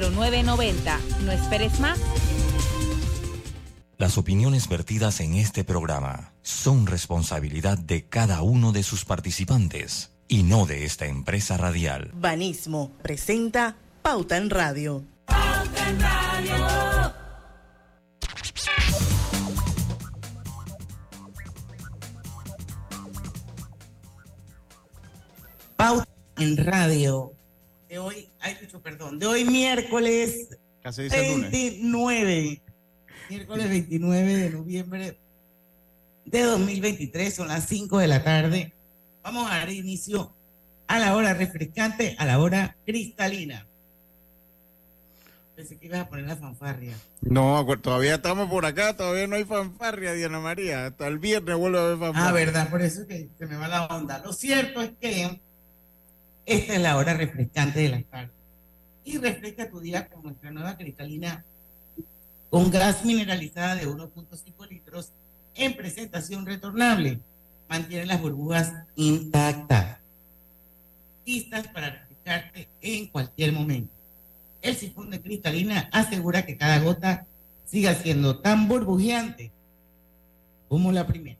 0990. No esperes más. Las opiniones vertidas en este programa son responsabilidad de cada uno de sus participantes y no de esta empresa radial. Banismo presenta Pauta en Radio. Pauta en Radio. Pauta en Radio. De hoy, ay, perdón, de hoy miércoles 29 miércoles 29 de noviembre de 2023, son las 5 de la tarde. Vamos a dar inicio a la hora refrescante, a la hora cristalina. Pensé que ibas a poner la fanfarria. No, todavía estamos por acá, todavía no hay fanfarria, Diana María. Hasta el viernes vuelve a haber fanfarria. Ah, verdad, por eso que se me va la onda. Lo cierto es que esta es la hora refrescante de la tarde. Y refresca tu día con nuestra nueva cristalina con gas mineralizada de 1.5 litros en presentación retornable. Mantiene las burbujas intactas, listas para refrescarte en cualquier momento. El sifón de cristalina asegura que cada gota siga siendo tan burbujeante como la primera.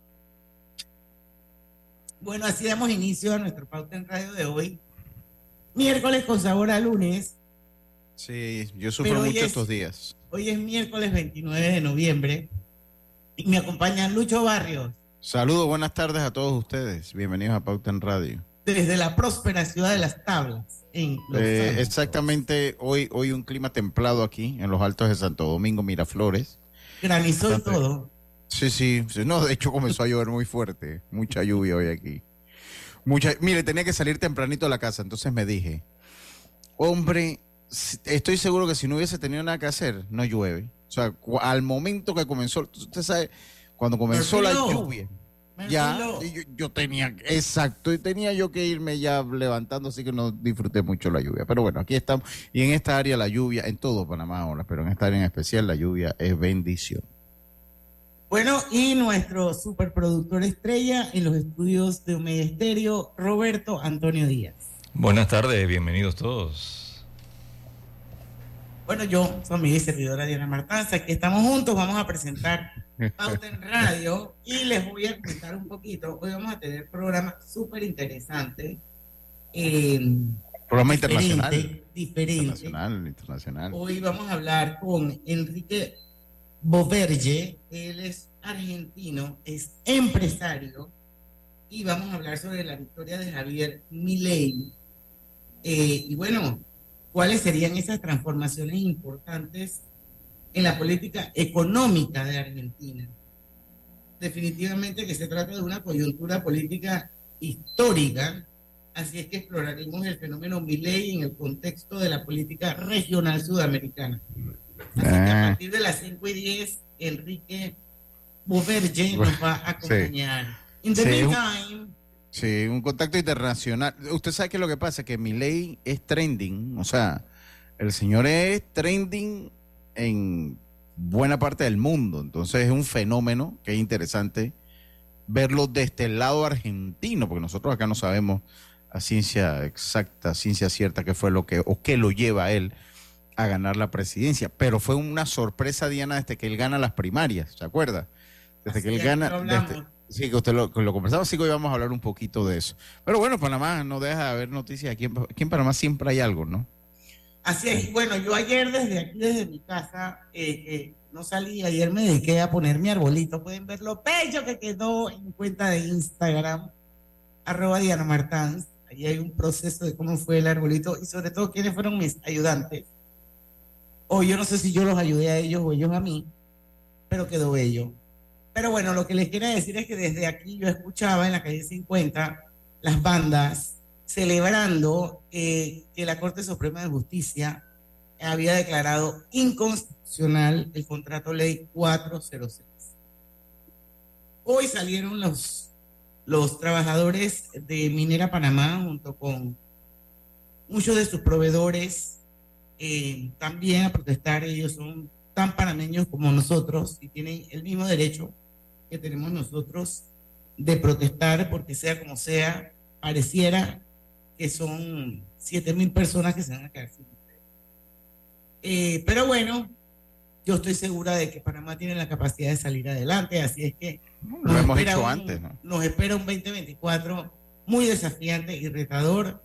Bueno, así damos inicio a nuestro pauta en radio de hoy. Miércoles con sabor a lunes. Sí, yo sufro mucho estos días. Hoy es miércoles 29 de noviembre y me acompaña Lucho Barrios. Saludos, buenas tardes a todos ustedes. Bienvenidos a Pauta en Radio. Desde la próspera ciudad de las tablas. En eh, exactamente, hoy, hoy un clima templado aquí en los altos de Santo Domingo, Miraflores. Granizó y todo. Sí, sí, no, de hecho comenzó a llover muy fuerte, mucha lluvia hoy aquí. Mucha, mire, tenía que salir tempranito a la casa, entonces me dije, hombre, estoy seguro que si no hubiese tenido nada que hacer, no llueve. O sea, al momento que comenzó, usted sabe, cuando comenzó la lluvia, ya yo, tenía, exacto, y tenía yo que irme ya levantando, así que no disfruté mucho la lluvia. Pero bueno, aquí estamos. Y en esta área la lluvia, en todo Panamá ahora, pero en esta área en especial la lluvia es bendición. Bueno, y nuestro superproductor estrella en los estudios de Omega Estéreo, Roberto Antonio Díaz. Buenas tardes, bienvenidos todos. Bueno, yo soy mi servidora Diana Martanza, aquí estamos juntos, vamos a presentar Pauta en Radio y les voy a contar un poquito. Hoy vamos a tener programa súper interesante. Eh, programa internacional. Diferente. Internacional, internacional. Hoy vamos a hablar con Enrique Boverge, él es argentino, es empresario y vamos a hablar sobre la victoria de Javier Milei. Eh, y bueno, cuáles serían esas transformaciones importantes en la política económica de Argentina. Definitivamente que se trata de una coyuntura política histórica, así es que exploraremos el fenómeno Milley en el contexto de la política regional sudamericana. Así que a ah. partir de las 5 y 10, Enrique Boverge nos va a acompañar. In the meantime, Sí, un contacto internacional. Usted sabe que lo que pasa es que mi ley es trending, o sea, el señor es trending en buena parte del mundo, entonces es un fenómeno que es interesante verlo desde el lado argentino, porque nosotros acá no sabemos a ciencia exacta, ciencia cierta qué fue lo que o qué lo lleva a él a ganar la presidencia, pero fue una sorpresa Diana desde que él gana las primarias, ¿se acuerda? Desde que él gana Sí, que usted lo, lo conversaba, sí que hoy vamos a hablar un poquito de eso. Pero bueno, Panamá no deja de haber noticias. Aquí en, aquí en Panamá siempre hay algo, ¿no? Así es. Bueno, yo ayer desde aquí, desde mi casa, eh, eh, no salí. Ayer me dediqué a poner mi arbolito. Pueden ver lo bello que quedó en cuenta de Instagram, arroba Diana Martans. Ahí hay un proceso de cómo fue el arbolito y sobre todo quiénes fueron mis ayudantes. O yo no sé si yo los ayudé a ellos o ellos a mí, pero quedó bello. Pero bueno, lo que les quiero decir es que desde aquí yo escuchaba en la calle 50 las bandas celebrando eh, que la Corte Suprema de Justicia había declarado inconstitucional el contrato ley 406. Hoy salieron los, los trabajadores de Minera Panamá junto con muchos de sus proveedores eh, también a protestar. Ellos son tan panameños como nosotros y tienen el mismo derecho que tenemos nosotros de protestar, porque sea como sea, pareciera que son siete mil personas que se van a quedar sin Eh, pero bueno, yo estoy segura de que Panamá tiene la capacidad de salir adelante, así es que Lo hemos dicho antes, ¿no? nos espera un 2024 muy desafiante y retador,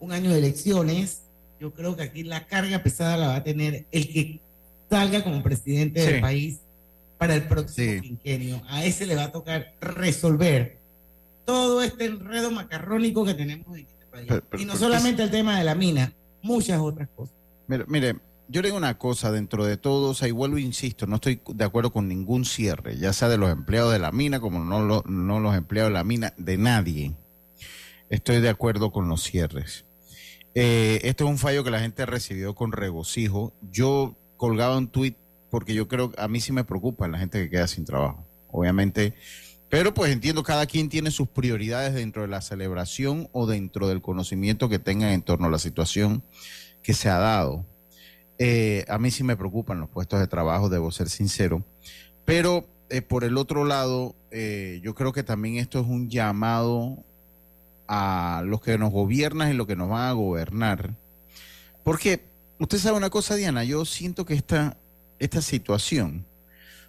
un año de elecciones. Yo creo que aquí la carga pesada la va a tener el que salga como presidente Sí. del país para el próximo Sí. quinquenio. A ese le va a tocar resolver todo este enredo macarrónico que tenemos en este país. Pero- pero- y no solamente el tema de la mina, muchas otras cosas. Mire, mire, yo le digo una cosa, dentro de todo, o sea, y vuelvo, e insisto, no estoy de acuerdo con ningún cierre, ya sea de los empleados de la mina como no, lo- no los empleados de la mina, de nadie. Estoy de acuerdo con los cierres. Eh, este es un fallo que la gente recibió con regocijo. Yo colgaba un tuit porque yo creo, a mí sí me preocupa la gente que queda sin trabajo, obviamente. Pero pues entiendo, cada quien tiene sus prioridades dentro de la celebración o dentro del conocimiento que tengan en torno a la situación que se ha dado. Eh, a mí sí me preocupan los puestos de trabajo, debo ser sincero. Pero eh, por el otro lado, eh, yo creo que también esto es un llamado a los que nos gobiernan y los que nos van a gobernar. Porque usted sabe una cosa, Diana, yo siento que esta, esta situación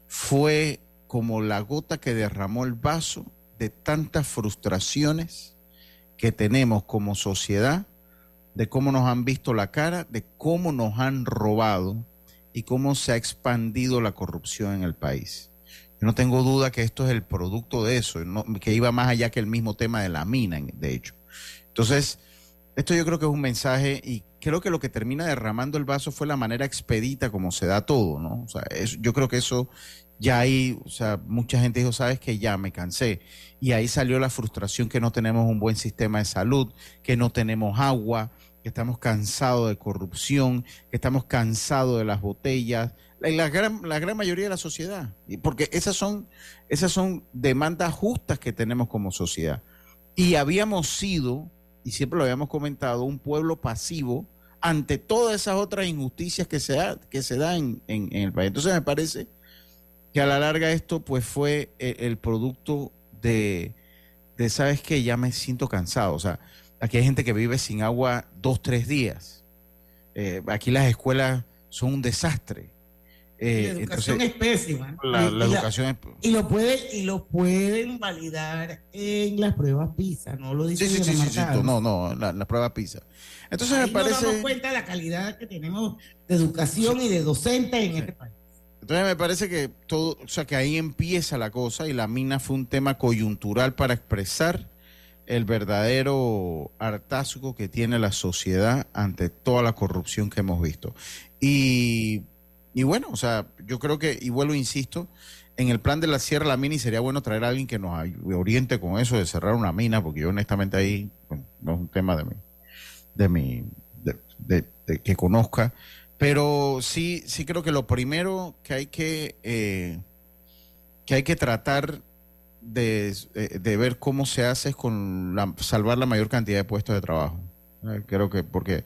fue como la gota que derramó el vaso de tantas frustraciones que tenemos como sociedad de cómo nos han visto la cara, de cómo nos han robado y cómo se ha expandido la corrupción en el país. Yo no tengo duda que esto es el producto de eso, que iba más allá que el mismo tema de la mina, de hecho. Entonces, esto yo creo que es un mensaje y creo que lo que termina derramando el vaso fue la manera expedita como se da todo, ¿no? O sea, yo creo que eso ya ahí, o sea, mucha gente dijo, sabes que ya me cansé. Y ahí salió la frustración que no tenemos un buen sistema de salud, que no tenemos agua, que estamos cansados de corrupción, que estamos cansados de las botellas, la, la gran, la gran mayoría de la sociedad. Porque esas son, esas son demandas justas que tenemos como sociedad. Y habíamos sido, y siempre lo habíamos comentado, un pueblo pasivo ante todas esas otras injusticias que se, da, que se dan en, en el país. Entonces me parece que a la larga esto pues fue eh, el producto de, de, ¿sabes qué? Ya me siento cansado. O sea, aquí hay gente que vive sin agua dos, tres días. Eh, aquí las escuelas son un desastre. Eh, la educación entonces, es pésima. la, Y- la y la- educación es... Y lo, puede, y lo pueden validar en las pruebas PISA, no lo dice Sí, sí, sí, sí, no, no, la, la prueba PISA. Entonces Ahí me nos damos parece... cuenta de la calidad que tenemos de educación y de docentes en este país. Entonces me parece que todo, o sea, que ahí empieza la cosa y la mina fue un tema coyuntural para expresar el verdadero hartazgo que tiene la sociedad ante toda la corrupción que hemos visto. Y, y bueno, o sea, yo creo que, y vuelvo, insisto, en el plan de la Sierra la mina y sería bueno traer a alguien que nos oriente con eso de cerrar una mina, porque yo honestamente ahí no es un tema de mi, de mi, de que conozca, pero sí, sí creo que lo primero que hay que, eh, que hay que tratar de, eh, de ver cómo se hace es con la- salvar la mayor cantidad de puestos de trabajo. Eh, creo que porque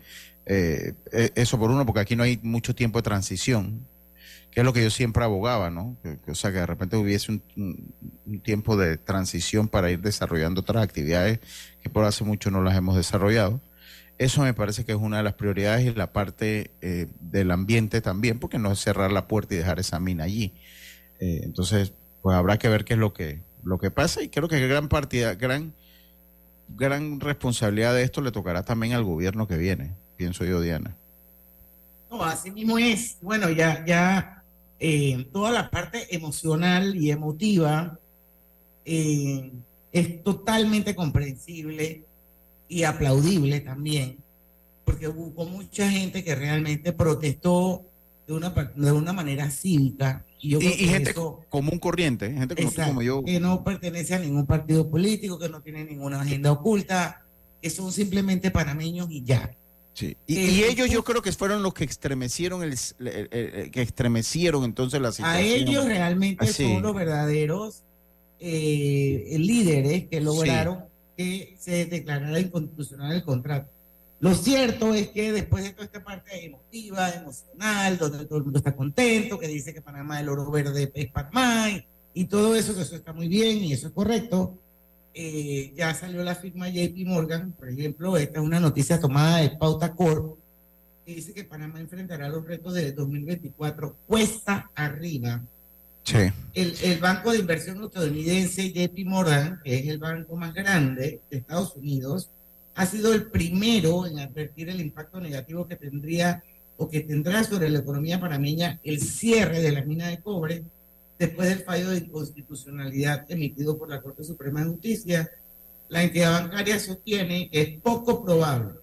eh, eh, eso por uno, porque aquí no hay mucho tiempo de transición, que es lo que yo siempre abogaba, ¿no? O sea, que de repente hubiese un tiempo de transición para ir desarrollando otras actividades que por hace mucho no las hemos desarrollado. Eso me parece que es una de las prioridades y la parte eh, del ambiente también, porque no es cerrar la puerta y dejar esa mina allí. Eh, entonces, pues habrá que ver qué es lo que, lo que pasa y creo que gran partida, gran, gran responsabilidad de esto le tocará también al gobierno que viene, pienso yo, Diana. No, así mismo es. Bueno, ya, ya eh, toda la parte emocional y emotiva eh, es totalmente comprensible y aplaudible también, porque hubo mucha gente que realmente protestó de una, de una manera cívica. Y, yo Y, y gente eso- común corriente, gente como tú, Exacto, como yo. que no pertenece a ningún partido político, que no tiene ninguna agenda oculta, que son simplemente panameños y ya. Sí. Y, Eh, y ellos yo creo que fueron los que estremecieron el, el- el- que estremecieron entonces la situación. A ellos realmente Así. son los verdaderos eh, líderes que lograron que se declarara inconstitucional el contrato. Lo cierto es que después de toda esta parte emotiva, emocional, donde todo el mundo está contento, que dice que Panamá el oro verde es Panamá y, y todo eso, que eso está muy bien y eso es correcto, eh, ya salió la firma JP Morgan, por ejemplo, esta es una noticia tomada de Pauta Corp, que dice que Panamá enfrentará los retos de 2024 cuesta arriba. Sí. El, el banco de inversión estadounidense JP Morgan, que es el banco más grande de Estados Unidos, ha sido el primero en advertir el impacto negativo que tendría o que tendrá sobre la economía panameña el cierre de la mina de cobre después del fallo de inconstitucionalidad emitido por la Corte Suprema de Justicia. La entidad bancaria sostiene que es poco probable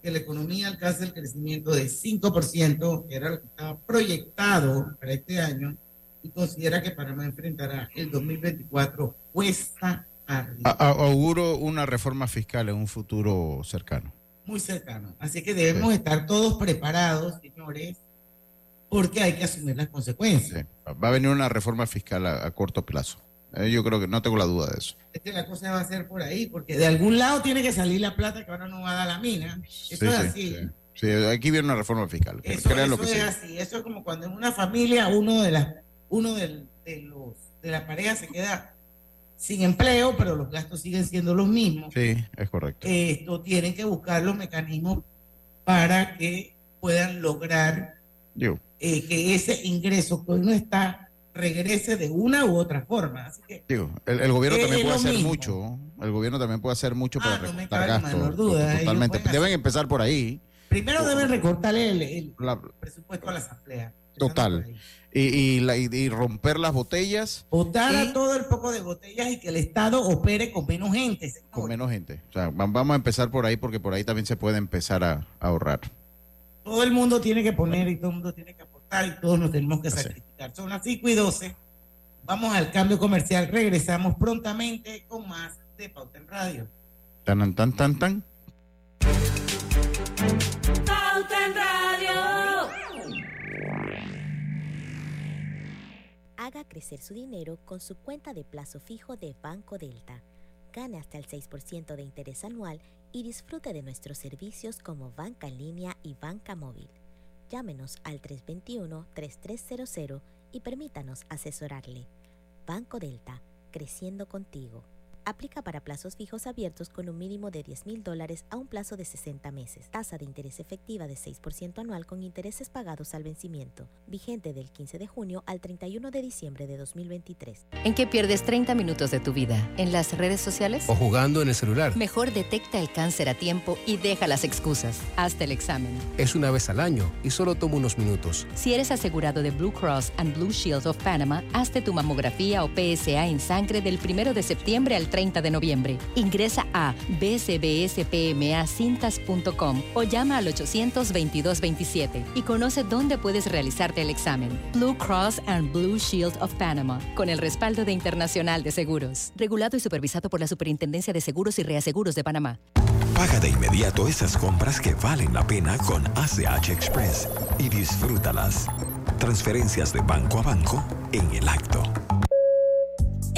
que la economía alcance el crecimiento de 5%, que era lo que estaba proyectado para este año, y considera que Panamá enfrentará el 2024 cuesta arriba. Auguro una reforma fiscal en un futuro cercano. muy cercano. Así que debemos estar todos preparados, señores, porque hay que asumir las consecuencias. Sí. Va a venir una reforma fiscal a, a corto plazo. Eh, yo creo que no tengo la duda de eso. Es que la cosa va a ser por ahí, porque de algún lado tiene que salir la plata que ahora no va a dar la mina. Eso Sí, es sí, así. sí. Sí, aquí viene una reforma fiscal. Eso, lo que es sea. así. Eso es como cuando en una familia uno de las uno del- de los de la pareja se queda sin empleo, pero los gastos siguen siendo los mismos. Sí, es correcto. Esto tienen que buscar los mecanismos para que puedan lograr Digo, eh, que ese ingreso que hoy no está regrese de una u otra forma. Así que digo, el, el gobierno Eh, también puede hacer mismo. mucho. El gobierno también puede hacer mucho Ah, para no recortar gastos. duda, Totalmente. Deben hacer- empezar por ahí. primero deben recortarle el, el La- presupuesto a la asamblea. Total. Y, y la- y- y romper las botellas Votar Y- a todo el poco de botellas y que el Estado opere con menos gente. señor. con menos gente. O sea, va- vamos a empezar por ahí porque por ahí también se puede empezar a, a ahorrar. Todo el mundo tiene que poner y todo el mundo tiene que aportar y todos nos tenemos que sacrificar. Son las 5 y 12. Vamos al cambio comercial. Regresamos prontamente con más de Pauta en Radio. Tan, tan, tan, tan. Pauta en Radio. Haga crecer su dinero con su cuenta de plazo fijo de Banco Delta. Gane hasta el 6% de interés anual y disfrute de nuestros servicios como banca en línea y banca móvil. Llámenos al 321-3300 y permítanos asesorarle. Banco Delta, creciendo contigo. Aplica para plazos fijos abiertos con un mínimo de 10 mil dólares a un plazo de 60 meses. Tasa de interés efectiva de 6% anual con intereses pagados al vencimiento. Vigente del 15 de junio al 31 de diciembre de 2023. ¿En qué pierdes 30 minutos de tu vida? ¿En las redes sociales? o jugando en el celular. Mejor detecta el cáncer a tiempo y deja las excusas. Hazte el examen. Es una vez al año y solo toma unos minutos. Si eres asegurado de Blue Cross and Blue Shield of Panama, hazte tu mamografía o PSA en sangre del 1 de septiembre al 30 de noviembre. Ingresa a bcbspmacintas.com o llama al 822-27 y conoce dónde puedes realizarte el examen. Blue Cross and Blue Shield of Panama, con el respaldo de Internacional de Seguros. Regulado y supervisado por la Superintendencia de Seguros y Reaseguros de Panamá. Paga de inmediato esas compras que valen la pena con ACH Express y disfrútalas. Transferencias de banco a banco en el acto.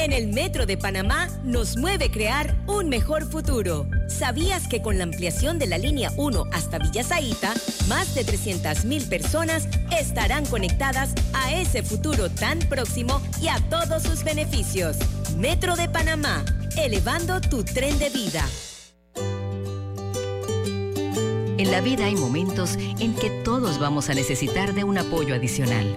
En el Metro de Panamá nos mueve crear un mejor futuro. ¿Sabías que con la ampliación de la línea 1 hasta Villa Zaita, más de 300.000 personas estarán conectadas a ese futuro tan próximo y a todos sus beneficios? Metro de Panamá, elevando tu tren de vida. En la vida hay momentos en que todos vamos a necesitar de un apoyo adicional.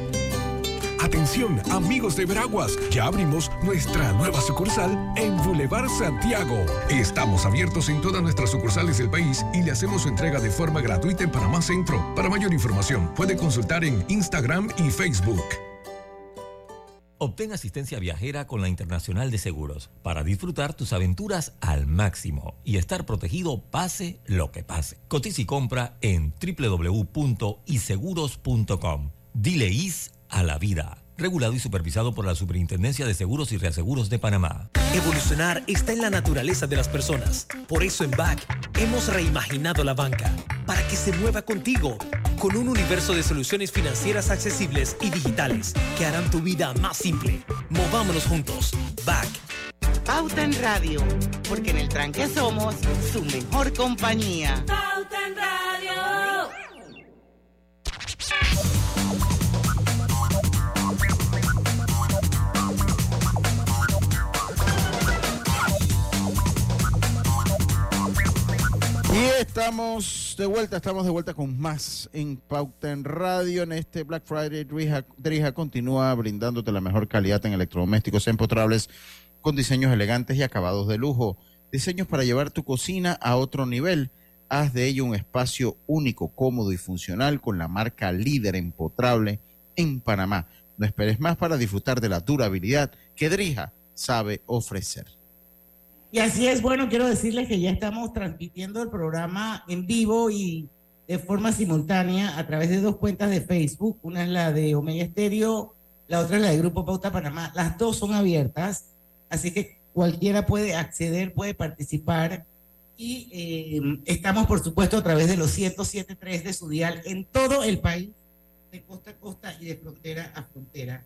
Atención, amigos de Veraguas, ya abrimos nuestra nueva sucursal en Boulevard Santiago. Estamos abiertos en todas nuestras sucursales del país y le hacemos su entrega de forma gratuita en Panamá Centro. Para mayor información, puede consultar en Instagram y Facebook. Obtén asistencia viajera con la Internacional de Seguros para disfrutar tus aventuras al máximo y estar protegido pase lo que pase. Cotiza y compra en www.iseguros.com. Dile is a la vida. Regulado y supervisado por la Superintendencia de Seguros y Reaseguros de Panamá. Evolucionar está en la naturaleza de las personas. Por eso en BAC hemos reimaginado la banca para que se mueva contigo con un universo de soluciones financieras accesibles y digitales que harán tu vida más simple. Movámonos juntos. BAC. Pauta en Radio, porque en el tranque somos su mejor compañía. Pauta en Radio. Estamos de vuelta, estamos de vuelta con más en Pauta en Radio. En este Black Friday, Drija, Drija continúa brindándote la mejor calidad en electrodomésticos empotrables con diseños elegantes y acabados de lujo. Diseños para llevar tu cocina a otro nivel. Haz de ello un espacio único, cómodo y funcional con la marca líder empotrable en Panamá. No esperes más para disfrutar de la durabilidad que Drija sabe ofrecer. Y así es, bueno, quiero decirles que ya estamos transmitiendo el programa en vivo y de forma simultánea a través de dos cuentas de Facebook. Una es la de Omega Estéreo, la otra es la de Grupo Pauta Panamá. Las dos son abiertas, así que cualquiera puede acceder, puede participar. Y eh, estamos, por supuesto, a través de los 107.3 de su dial en todo el país, de costa a costa y de frontera a frontera.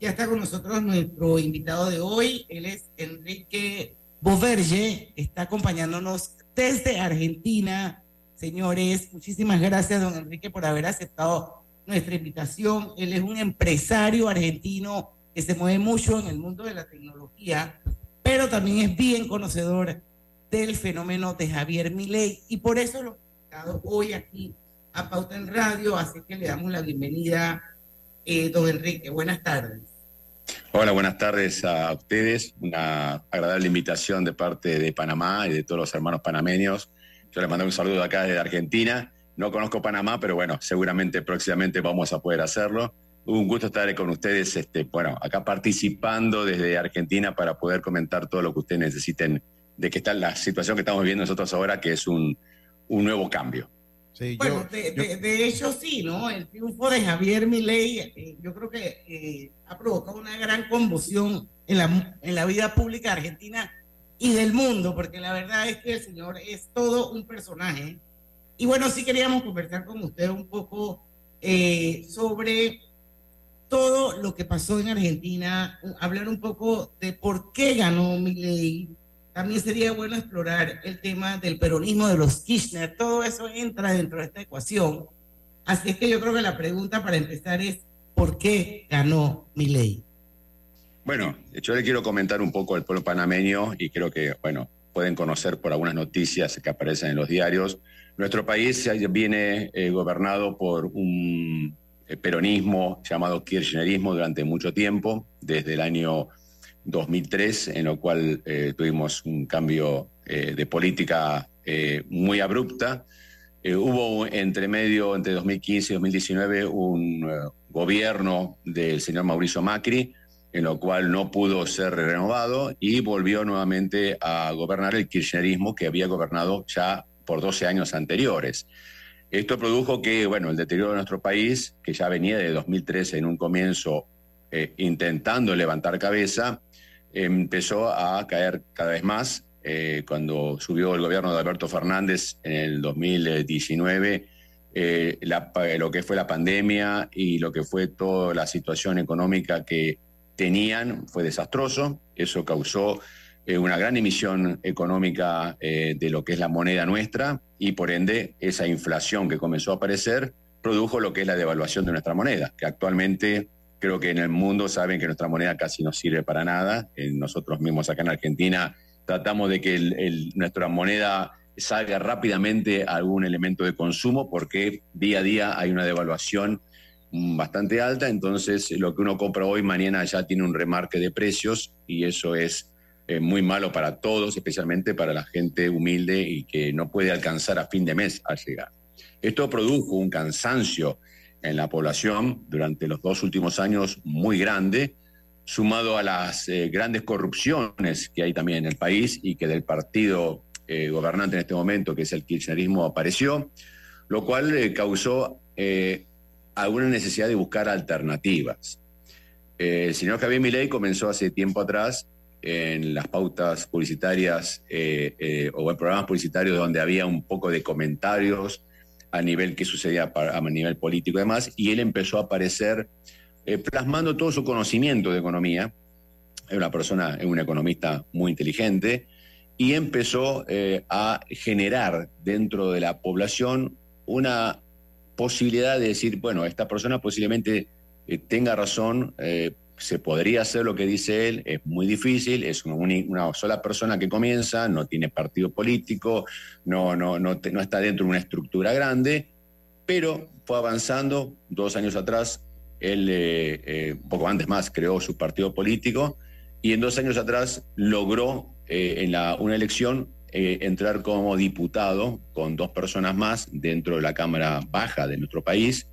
Ya está con nosotros nuestro invitado de hoy, él es Enrique Boverge está acompañándonos desde Argentina. Señores, muchísimas gracias, don Enrique, por haber aceptado nuestra invitación. Él es un empresario argentino que se mueve mucho en el mundo de la tecnología, pero también es bien conocedor del fenómeno de Javier Milei y por eso lo invitado hoy aquí a Pauta en Radio, así que le damos la bienvenida, eh, don Enrique. Buenas tardes. Hola, buenas tardes a ustedes. Una agradable invitación de parte de Panamá y de todos los hermanos panameños. Yo les mando un saludo acá desde Argentina. No conozco Panamá, pero bueno, seguramente próximamente vamos a poder hacerlo. Un gusto estar con ustedes, este, bueno, acá participando desde Argentina para poder comentar todo lo que ustedes necesiten de que está la situación que estamos viviendo nosotros ahora, que es un, un nuevo cambio. Bueno, de, hecho sí, ¿no? El triunfo de Javier Milei, eh, yo creo que eh, ha provocado una gran conmoción en la, en la vida pública argentina y del mundo, porque la verdad es que el señor es todo un personaje. Y bueno, sí queríamos conversar con usted un poco eh, sobre todo lo que pasó en Argentina, hablar un poco de por qué ganó Milei, también sería bueno explorar el tema del peronismo de los Kirchner. Todo eso entra dentro de esta ecuación. Así es que yo creo que la pregunta para empezar es, ¿por qué ganó mi ley? Bueno, yo le quiero comentar un poco al pueblo panameño y creo que, bueno, pueden conocer por algunas noticias que aparecen en los diarios. Nuestro país viene eh, gobernado por un eh, peronismo llamado kirchnerismo durante mucho tiempo, desde el año 2003, en lo cual eh, tuvimos un cambio eh, de política eh, muy abrupta. hubo entre medio, entre 2015 y 2019, un gobierno del señor Mauricio Macri, en lo cual no pudo ser renovado y volvió nuevamente a gobernar el kirchnerismo que había gobernado ya por 12 años anteriores. Esto produjo que, bueno, el deterioro de nuestro país, que ya venía de 2013 en un comienzo intentando levantar cabeza, empezó a caer cada vez más. Eh, cuando subió el gobierno de Alberto Fernández en el 2019, eh, lo que fue la pandemia y lo que fue toda la situación económica que tenían fue desastroso. Eso causó eh, una gran emisión económica de lo que es la moneda nuestra y por ende esa inflación que comenzó a aparecer produjo lo que es la devaluación de nuestra moneda, que actualmente Creo que en el mundo saben que nuestra moneda casi no sirve para nada. nosotros mismos acá en Argentina tratamos de que nuestra moneda salga rápidamente a algún elemento de consumo porque día a día hay una devaluación bastante alta, entonces lo que uno compra hoy mañana ya tiene un remarque de precios y eso es eh, muy malo para todos, especialmente para la gente humilde y que no puede alcanzar a fin de mes al llegar. Esto produjo un cansancio en la población durante los dos últimos años muy grande, sumado a las eh, grandes corrupciones que hay también en el país y que del partido eh, gobernante en este momento, que es el kirchnerismo, apareció, lo cual eh, causó alguna necesidad de buscar alternativas. el señor Javier Milei comenzó hace tiempo atrás en las pautas publicitarias o en programas publicitarios donde había un poco de comentarios a nivel que sucedía a nivel político y demás, y él empezó a aparecer eh, plasmando todo su conocimiento de economía. Es una persona, es un economista muy inteligente, y empezó eh, a generar dentro de la población una posibilidad de decir, bueno, esta persona posiblemente eh, tenga razón, se podría hacer lo que dice él, es muy difícil, es una, sola persona que comienza, no tiene partido político, no, no, no, no está dentro de una estructura grande, pero fue avanzando. Dos años atrás, él, eh, un poco antes más, creó su partido político y en dos años atrás logró en la, una elección entrar como diputado con dos personas más dentro de la Cámara Baja de nuestro país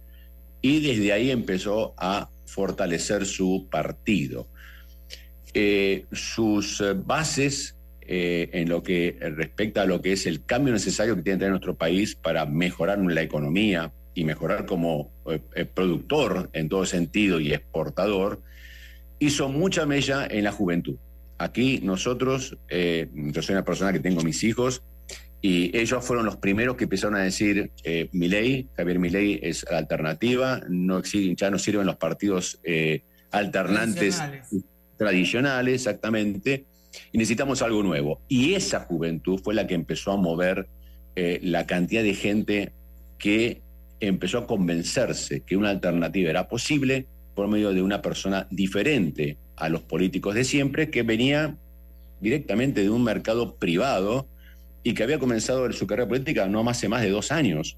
y desde ahí empezó a fortalecer su partido. Eh, sus eh, bases eh, en lo que respecta a lo que es el cambio necesario que tiene que tener nuestro país para mejorar la economía y mejorar como productor en todo sentido y exportador, hizo mucha mella en la juventud. Aquí nosotros, yo soy una persona que tengo mis hijos, y ellos fueron los primeros que empezaron a decir, eh, Milei, Javier Milei es la alternativa, no ya no sirven los partidos eh, alternantes tradicionales. exactamente, y necesitamos algo nuevo. Y esa juventud fue la que empezó a mover eh, la cantidad de gente que empezó a convencerse que una alternativa era posible por medio de una persona diferente a los políticos de siempre, que venía directamente de un mercado privado, y que había comenzado su carrera política no hace más de dos años.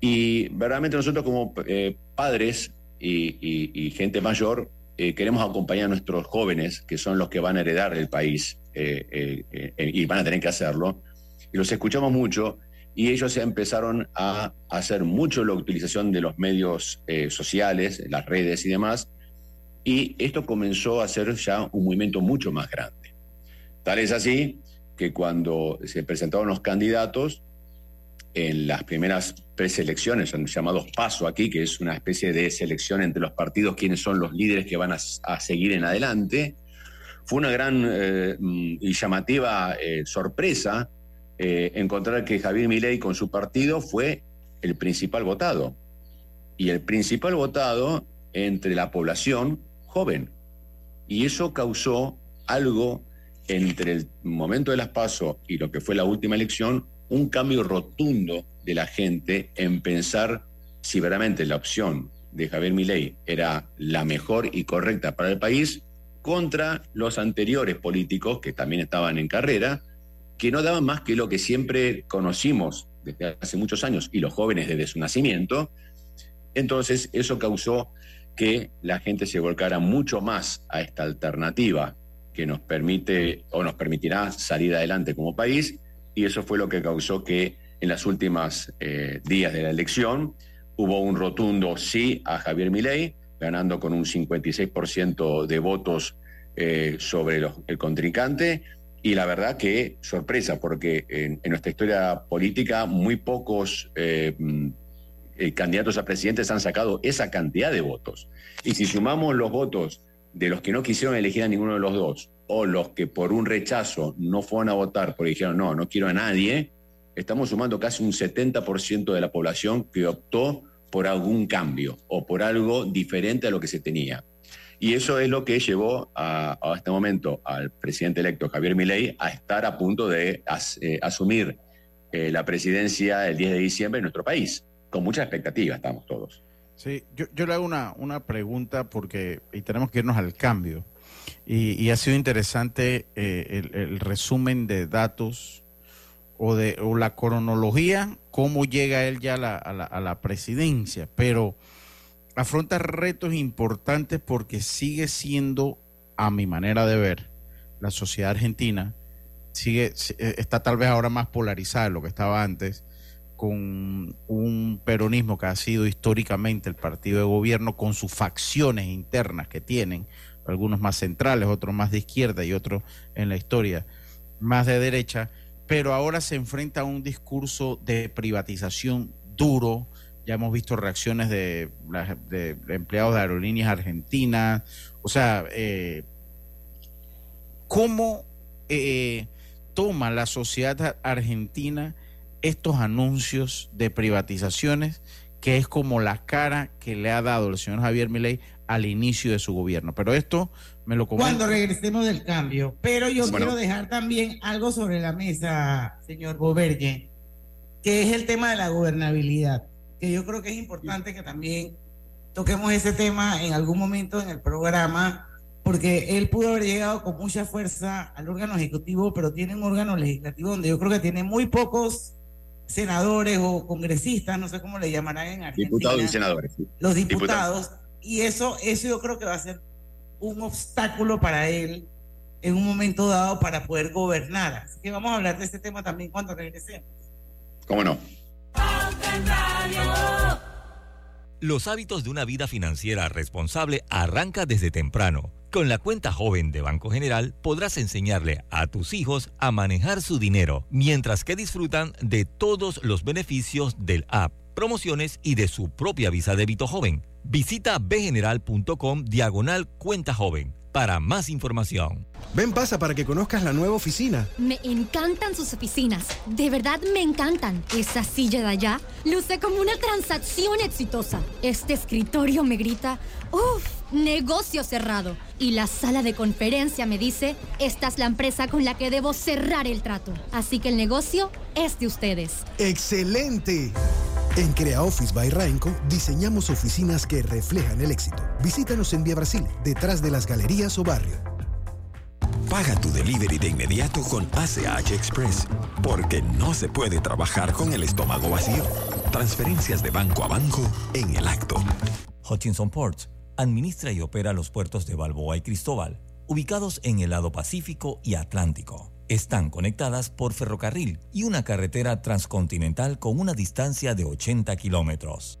Y verdaderamente nosotros como eh, padres y, gente mayor eh, queremos acompañar a nuestros jóvenes, que son los que van a heredar el país eh, y van a tener que hacerlo. Y los escuchamos mucho y ellos empezaron a hacer mucho la utilización de los medios sociales, las redes y demás. Y esto comenzó a ser ya un movimiento mucho más grande. Tal es así que cuando se presentaron los candidatos, en las primeras preselecciones, son llamados paso aquí, que es una especie de selección entre los partidos, quiénes son los líderes que van a, seguir en adelante, fue una gran eh, y llamativa eh, sorpresa eh, encontrar que Javier Milei con su partido fue el principal votado. Y el principal votado entre la población joven. Y eso causó algo entre el momento de las PASO y lo que fue la última elección, un cambio rotundo de la gente en pensar si verdaderamente la opción de Javier Milei era la mejor y correcta para el país contra los anteriores políticos que también estaban en carrera, que no daban más que lo que siempre conocimos desde hace muchos años y los jóvenes desde su nacimiento. Entonces eso causó que la gente se volcara mucho más a esta alternativa que nos permite o nos permitirá salir adelante como país y eso fue lo que causó que en las últimas eh, días de la elección hubo un rotundo sí a Javier Milei, ganando con un 56% de votos eh, sobre el contrincante. Y la verdad que sorpresa, porque en, nuestra historia política muy pocos eh, mm, candidatos a presidentes han sacado esa cantidad de votos. Y si sumamos los votos de los que no quisieron elegir a ninguno de los dos, o los que por un rechazo no fueron a votar porque dijeron, no, no quiero a nadie, estamos sumando casi un 70% de la población que optó por algún cambio o por algo diferente a lo que se tenía. Y eso es lo que llevó a, este momento al presidente electo Javier Milei a estar a punto de eh, asumir eh, la presidencia el 10 de diciembre en nuestro país. Con mucha expectativa estamos todos. Sí, yo, yo le hago una, una pregunta porque y tenemos que irnos al cambio. Y, ha sido interesante eh, el, resumen de datos o de o la cronología, cómo llega él ya a la, a la, presidencia, pero afronta retos importantes porque sigue siendo, a mi manera de ver, la sociedad argentina sigue eh, está tal vez ahora más polarizada de lo que estaba antes con un peronismo que ha sido históricamente el partido de gobierno con sus facciones internas que tienen, algunos más centrales, otros más de izquierda y otros en la historia más de derecha, pero ahora se enfrenta a un discurso de privatización duro. Ya hemos visto reacciones de, de empleados de aerolíneas argentinas. O sea, eh, ¿cómo eh, toma la sociedad argentina estos anuncios de privatizaciones, que es como la cara que le ha dado el señor Javier Milei al inicio de su gobierno. Pero esto Me lo comento. cuando regresemos del cambio. Pero yo Bueno. quiero dejar también algo sobre la mesa, señor Boberge, que es el tema de la gobernabilidad, que yo creo que es importante que también toquemos ese tema en algún momento en el programa, porque él pudo haber llegado con mucha fuerza al órgano ejecutivo, pero tiene un órgano legislativo donde yo creo que tiene muy pocos senadores o congresistas, no sé cómo le llamarán en Argentina Diputados y senadores. sí. los diputados y eso eso yo creo que va a ser un obstáculo para él en un momento dado para poder gobernar. Así que vamos a hablar de este tema también cuando regresemos. ¿Cómo no? Los hábitos de una vida financiera responsable arranca desde temprano. Con la cuenta joven de Banco General podrás enseñarle a tus hijos a manejar su dinero, mientras que disfrutan de todos los beneficios del app, promociones y de su propia visa débito joven. Visita bgeneral.com diagonal cuenta joven para más información. Ven, pasa para que conozcas la nueva oficina. Me encantan sus oficinas. De verdad me encantan. Esa silla de allá luce como una transacción exitosa. Este escritorio me grita, uff, negocio cerrado. Y la sala de conferencia me dice, esta es la empresa con la que debo cerrar el trato. Así que el negocio es de ustedes. ¡Excelente! En Crea Office by Rainco diseñamos oficinas que reflejan el éxito. Visítanos en Vía Brasil, detrás de las galerías o barrio. Paga tu delivery de inmediato con ACH Express, porque no se puede trabajar con el estómago vacío. Transferencias de banco a banco en el acto. Hutchinson Ports administra y opera los puertos de Balboa y Cristóbal, ubicados en el lado Pacífico y Atlántico. Están conectadas por ferrocarril y una carretera transcontinental con una distancia de 80 kilómetros.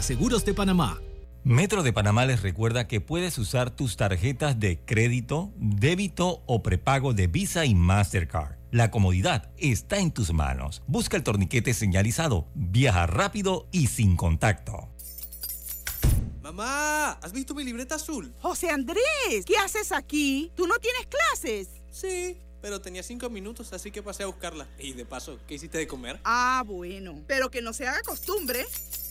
Reaseguros de Panamá. Metro de Panamá les recuerda que puedes usar tus tarjetas de crédito, débito o prepago de Visa y Mastercard. La comodidad está en tus manos. Busca el torniquete señalizado. Viaja rápido y sin contacto. Mamá, ¿has visto mi libreta azul? José Andrés, ¿qué haces aquí? ¿Tú no tienes clases? Sí, pero tenía cinco minutos, así que pasé a buscarla. Y de paso, ¿qué hiciste de comer? Ah, bueno. Pero que no se haga costumbre.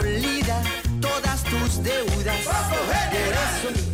consolida todas tus deudas.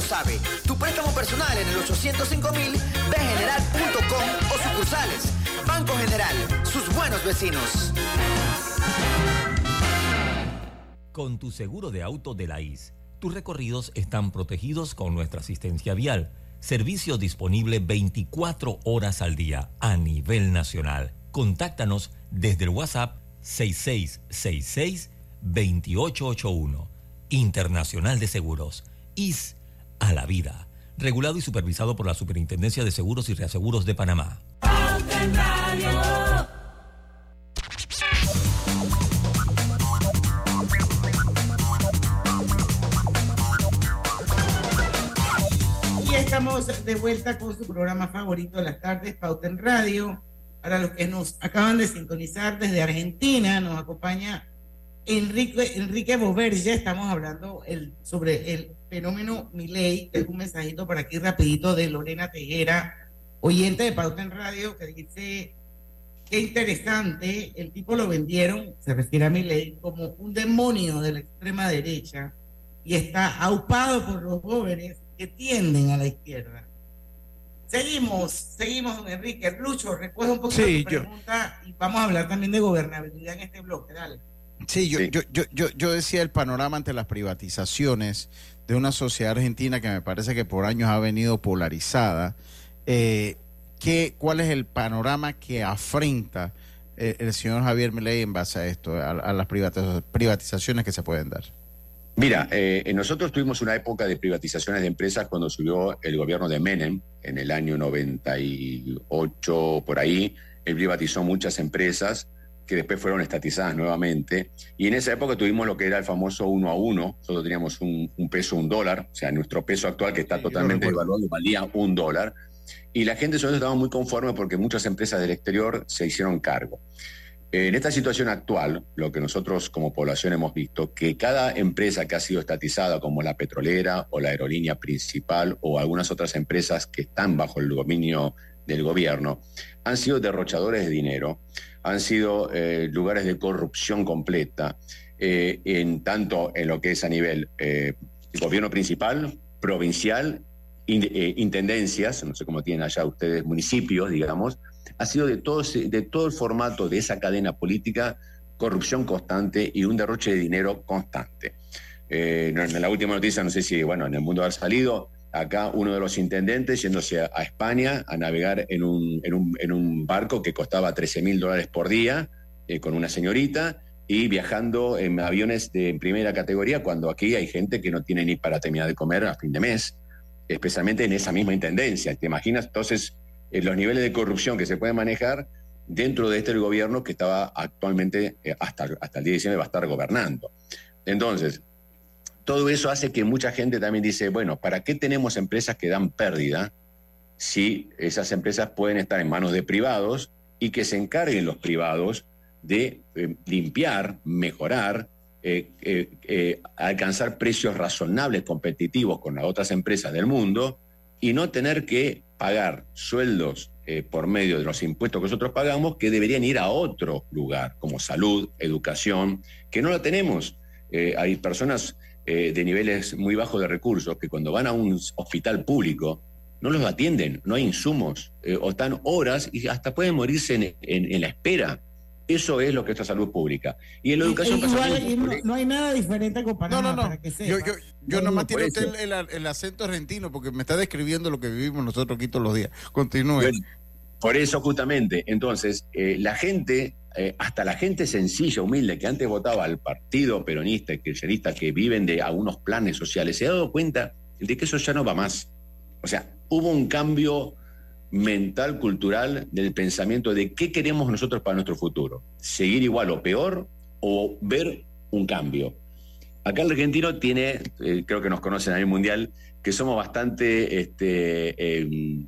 Sabe. Tu préstamo personal en el 805 mil, bgeneral.com o sucursales. Banco General, sus buenos vecinos. Con tu seguro de auto de la IS, tus recorridos están protegidos con nuestra asistencia vial. Servicio disponible 24 horas al día a nivel nacional. Contáctanos desde el WhatsApp 6666-2881. Internacional de Seguros. IS a la vida. Regulado y supervisado por la Superintendencia de Seguros y Reaseguros de Panamá. Y estamos de vuelta con su programa favorito de las tardes, Pauta en Radio. Para los que nos acaban de sintonizar desde Argentina, nos acompaña Enrique, Enrique Boberge, estamos hablando sobre el fenómeno Miley. Tengo un mensajito por aquí rapidito de Lorena Tejera, oyente de Pauta en Radio, que dice, qué interesante, el tipo lo vendieron, se refiere a Miley, como un demonio de la extrema derecha y está aupado por los jóvenes que tienden a la izquierda. Seguimos, seguimos, don Enrique. Lucho, recuerda un poco Sí, tu yo- pregunta y vamos a hablar también de gobernabilidad en este bloque. Dale. Sí, yo, Yo, yo, yo, yo decía el panorama ante las privatizaciones de una sociedad argentina que me parece que por años ha venido polarizada. Eh, ¿qué, ¿Cuál es el panorama que afrenta eh, el señor Javier Milei en base a esto, a, las privatiza- privatizaciones que se pueden dar? Mira, eh, nosotros tuvimos una época de privatizaciones de empresas cuando subió el gobierno de Menem en el año 98, por ahí. Él privatizó muchas empresas que después fueron estatizadas nuevamente. Y en esa época tuvimos lo que era el famoso uno a uno. Nosotros teníamos un, un peso, un dólar. O sea, nuestro peso actual que está totalmente devaluado valía un dólar. Y la gente sobre todo estaba muy conforme porque muchas empresas del exterior se hicieron cargo. En esta situación actual, lo que nosotros como población hemos visto, que cada empresa que ha sido estatizada, como la petrolera o la aerolínea principal o algunas otras empresas que están bajo el dominio del gobierno, han sido derrochadores de dinero, han sido eh, lugares de corrupción completa, eh, en tanto en lo que es a nivel eh, gobierno principal, provincial, in- intendencias, no sé cómo tienen allá ustedes, municipios, digamos, ha sido de todo, de todo el formato de esa cadena política, corrupción constante y un derroche de dinero constante. En la última noticia, no sé si, bueno, en el mundo ha salido, acá uno de los intendentes yéndose a, a España a navegar en un, en un, en un barco que costaba 13 mil dólares por día eh, con una señorita y viajando en aviones de primera categoría cuando aquí hay gente que no tiene ni para terminar de comer a fin de mes, especialmente en esa misma intendencia. ¿Te imaginas entonces eh, los niveles de corrupción que se pueden manejar dentro de este gobierno que estaba actualmente eh, hasta, hasta el día de diciembre va a estar gobernando? Entonces, todo eso hace que mucha gente también dice, bueno, ¿para qué tenemos empresas que dan pérdida si esas empresas pueden estar en manos de privados y que se encarguen los privados de eh, limpiar, mejorar, eh, eh, alcanzar precios razonables, competitivos con las otras empresas del mundo y no tener que pagar sueldos por medio de los impuestos que nosotros pagamos que deberían ir a otro lugar, como salud, educación, que no lo tenemos. Hay personas eh, de niveles muy bajos de recursos que cuando van a un hospital público no los atienden, no hay insumos, eh, o están horas y hasta pueden morirse en, en- en la espera. Eso es lo que es la salud pública. Y en la educación pasa Igual, y no, hay nada diferente con Panamá, No, no, no. para que Yo, sepa. yo, yo No, nomás no, tiene usted el, el acento argentino porque me está describiendo lo que vivimos nosotros aquí todos los días. Continúe. Bueno, por eso justamente, entonces, eh, la gente, eh, hasta la gente sencilla, humilde, que antes votaba al partido peronista y kirchnerista, que viven de algunos planes sociales, se ha dado cuenta de que eso ya no va más. O sea, hubo un cambio mental, cultural, del pensamiento de qué queremos nosotros para nuestro futuro. ¿Seguir igual o peor o ver un cambio? Acá el argentino tiene, eh, creo que nos conocen a nivel mundial, que somos bastante este, em,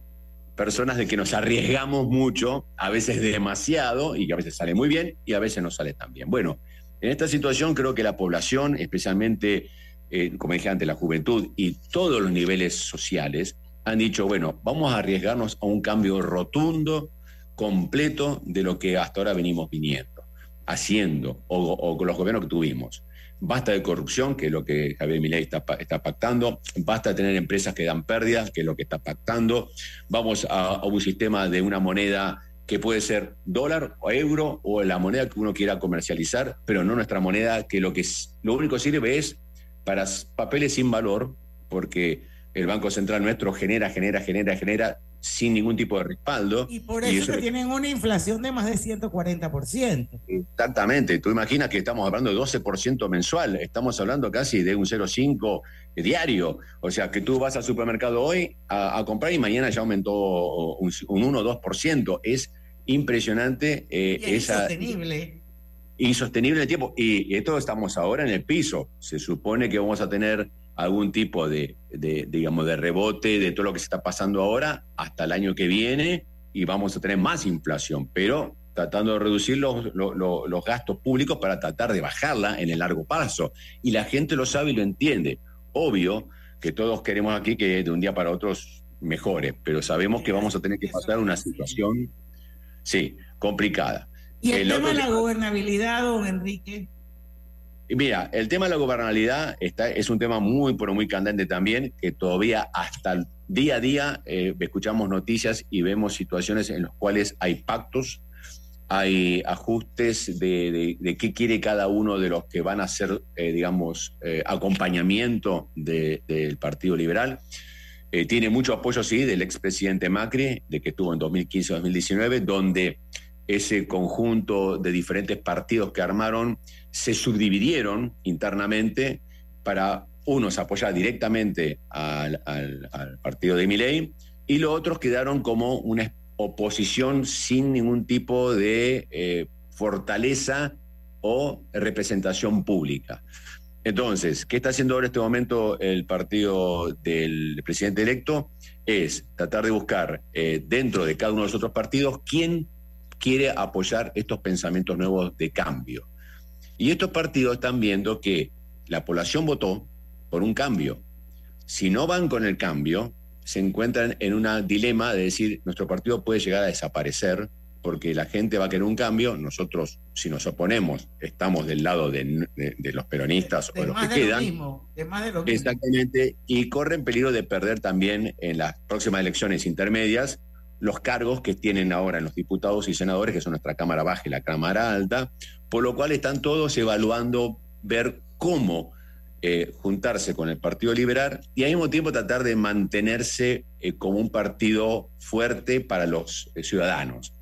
personas de que nos arriesgamos mucho, a veces demasiado, y que a veces sale muy bien y a veces no sale tan bien. Bueno, en esta situación creo que la población, especialmente, eh, como dije antes, la juventud y todos los niveles sociales, han dicho, bueno, vamos a arriesgarnos a un cambio rotundo, completo de lo que hasta ahora venimos viniendo, haciendo, o, o con los gobiernos que tuvimos. Basta de corrupción, que es lo que Javier Milei está, pa- está pactando. Basta de tener empresas que dan pérdidas, que es lo que está pactando. Vamos a, un sistema de una moneda que puede ser dólar o euro o la moneda que uno quiera comercializar, pero no nuestra moneda, que lo que lo único que sirve es para papeles sin valor, porque el Banco Central nuestro genera, genera, genera, genera sin ningún tipo de respaldo. Y por Y eso, que tienen una inflación de más de 140%. Exactamente, tú imaginas que estamos hablando de 12% mensual, estamos hablando casi de un 0,5 diario, o sea que tú vas al supermercado hoy a, a comprar y mañana ya aumentó un, un 1 o 2%, es impresionante eh, Y es esa insostenible. insostenible en el tiempo. Y, y esto estamos ahora en el piso. Se supone que vamos a tener algún tipo de, de, digamos, de rebote de todo lo que se está pasando ahora hasta el año que viene y vamos a tener más inflación. Pero tratando de reducir los, los- los- gastos públicos para tratar de bajarla en el largo plazo. Y la gente lo sabe y lo entiende. Obvio que todos queremos aquí que de un día para otro mejore, pero sabemos que vamos a tener que pasar una situación, sí, complicada. Y el, El tema otro de la gobernabilidad, don Enrique. Mira, el tema de la gobernabilidad está, es un tema muy, pero muy candente también, que todavía hasta el día a día eh, escuchamos noticias y vemos situaciones en las cuales hay pactos, hay ajustes de, qué quiere cada uno de los que van a hacer, eh, digamos, eh, acompañamiento de- del Partido Liberal. Tiene mucho apoyo, sí, del expresidente Macri, de que estuvo en 2015-2019, donde ese conjunto de diferentes partidos que armaron se subdividieron internamente para unos apoyar directamente al, partido de Milei y los otros quedaron como una oposición sin ningún tipo de eh, fortaleza o representación pública. Entonces, ¿qué está haciendo ahora en este momento el partido del presidente electo? Es tratar de buscar eh, dentro de cada uno de los otros partidos quién quiere apoyar estos pensamientos nuevos de cambio. Y estos partidos están viendo que la población votó por un cambio. Si no van con el cambio, se encuentran en un dilema de decir, nuestro partido puede llegar a desaparecer porque la gente va a querer un cambio, nosotros si nos oponemos estamos del lado de, de- de los peronistas o De los que de lo quedan. mismo. De más de lo mismo. Exactamente, y corren peligro de perder también en las próximas elecciones intermedias los cargos que tienen ahora en los diputados y senadores, que son nuestra Cámara Baja y la Cámara Alta, por lo cual están todos evaluando ver cómo eh, juntarse con el Partido Liberal y al mismo tiempo tratar de mantenerse eh, como un partido fuerte para los eh, ciudadanos.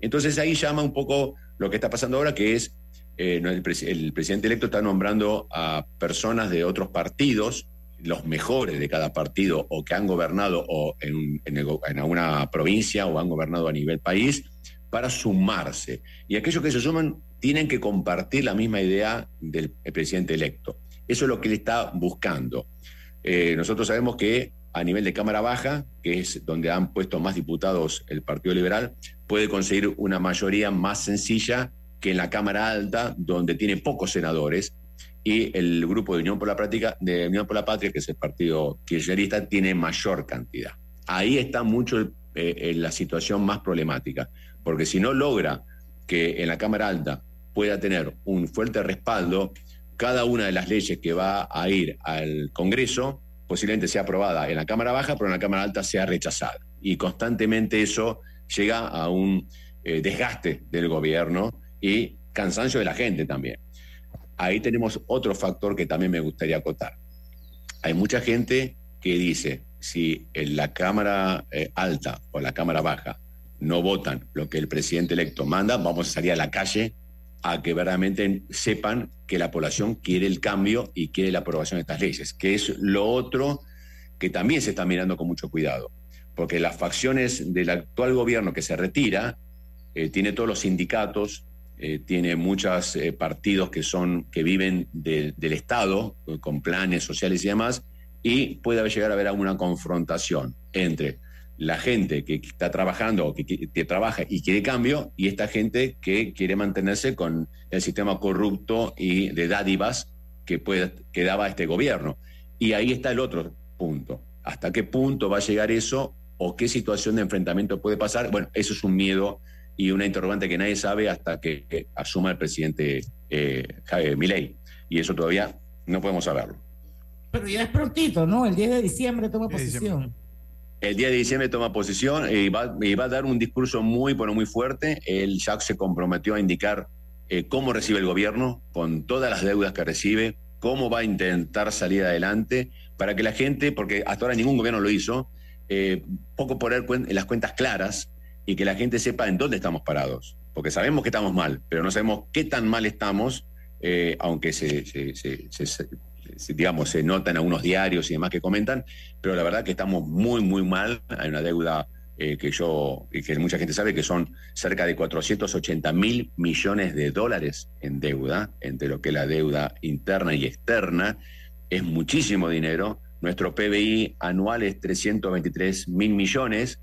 Entonces ahí llama un poco lo que está pasando ahora, que es el presidente electo está nombrando a personas de otros partidos, los mejores de cada partido, o que han gobernado o en, en alguna provincia o han gobernado a nivel país, para sumarse. Y aquellos que se suman tienen que compartir la misma idea del presidente electo. Eso es lo que él está buscando. Eh, nosotros sabemos que a nivel de Cámara Baja, que es donde han puesto más diputados el Partido Liberal, puede conseguir una mayoría más sencilla que en la Cámara Alta, donde tiene pocos senadores, y el grupo de Unión por la Práctica, de Unión por la Patria, que es el partido kirchnerista, tiene mayor cantidad. Ahí está mucho eh, la situación más problemática, porque si no logra que en la Cámara Alta pueda tener un fuerte respaldo, cada una de las leyes que va a ir al Congreso posiblemente sea aprobada en la Cámara Baja, pero en la Cámara Alta sea rechazada. Y constantemente eso llega a un eh, desgaste del gobierno y cansancio de la gente también. Ahí tenemos otro factor que también me gustaría acotar. Hay mucha gente que dice, si en la Cámara eh, Alta o la Cámara Baja no votan lo que el presidente electo manda, vamos a salir a la calle a que verdaderamente sepan que la población quiere el cambio y quiere la aprobación de estas leyes, que es lo otro que también se está mirando con mucho cuidado, porque las facciones del actual gobierno que se retira eh, tiene todos los sindicatos, eh, tiene muchos eh, partidos que son que viven de- del Estado eh, con planes sociales y demás, y puede llegar a haber alguna confrontación entre la gente que está trabajando o que, trabaja y quiere cambio y esta gente que quiere mantenerse con el sistema corrupto y de dádivas que, que daba este gobierno. Y ahí está el otro punto. ¿Hasta qué punto va a llegar eso o qué situación de enfrentamiento puede pasar? Bueno, eso es un miedo y una interrogante que nadie sabe hasta que, que asuma el presidente eh, Javier Milei. Y eso todavía no podemos saberlo. Pero ya es prontito, ¿no? El 10 de diciembre toma posición. El día de diciembre toma posición y va, y va a dar un discurso muy, pero muy fuerte. Él ya se comprometió a indicar eh, cómo recibe el gobierno, con todas las deudas que recibe, cómo va a intentar salir adelante, para que la gente, porque hasta ahora ningún gobierno lo hizo, eh, poco poner cuen- las cuentas claras y que la gente sepa en dónde estamos parados. Porque sabemos que estamos mal, pero no sabemos qué tan mal estamos, eh, aunque se, se- digamos, se nota en algunos diarios y demás que comentan, pero la verdad que estamos muy, muy mal. Hay una deuda eh, que yo, que mucha gente sabe que son cerca de 480 mil millones de dólares en deuda, entre lo que es la deuda interna y externa. Es muchísimo dinero. Nuestro PBI anual es 323 mil millones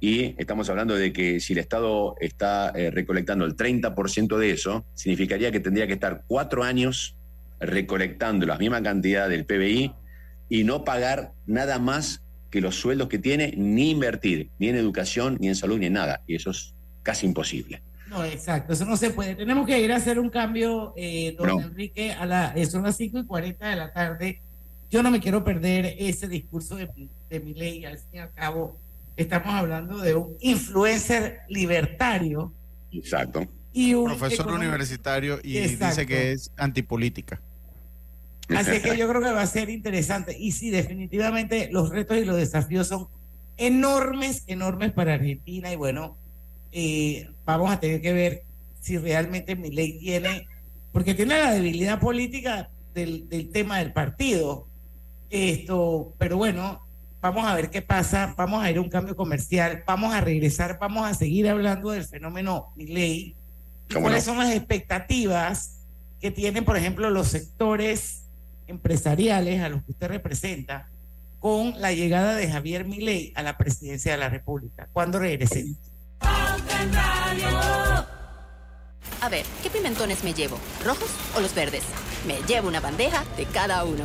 y estamos hablando de que si el Estado está eh, recolectando el 30% de eso, significaría que tendría que estar cuatro años recolectando la misma cantidad del PBI y no pagar nada más que los sueldos que tiene, ni invertir, ni en educación, ni en salud, ni en nada. Y eso es casi imposible. No, exacto, eso no se puede. Tenemos que ir a hacer un cambio, eh, don Enrique, a la, eh, son las 5 y 40 de la tarde. Yo no me quiero perder ese discurso de, de mi ley, al fin y al cabo estamos hablando de un influencer libertario. Exacto. Y un profesor universitario y dice que es antipolítica. Así que yo creo que va a ser interesante. Y sí, definitivamente los retos y los desafíos son enormes, enormes para Argentina. Y bueno, eh, vamos a tener que ver si realmente mi ley tiene, porque tiene la debilidad política del, del tema del partido. Esto, pero bueno, vamos a ver qué pasa, vamos a ir a un cambio comercial, vamos a regresar, vamos a seguir hablando del fenómeno Milley. ¿Cuáles son las expectativas que tienen, por ejemplo, los sectores empresariales a los que usted representa con la llegada de Javier Milei a la presidencia de la República? ¿Cuándo regresemos? A ver, ¿qué pimentones me llevo? ¿Rojos o los verdes? Me llevo una bandeja de cada uno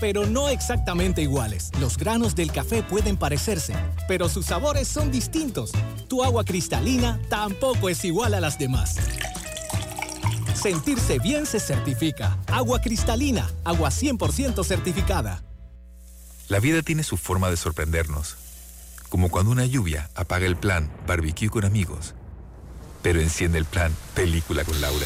pero no exactamente iguales. Los granos del café pueden parecerse, pero sus sabores son distintos. Tu agua cristalina tampoco es igual a las demás. Sentirse bien se certifica. Agua cristalina, agua 100% certificada. La vida tiene su forma de sorprendernos, como cuando una lluvia apaga el plan barbecue con amigos, pero enciende el plan película con Laura.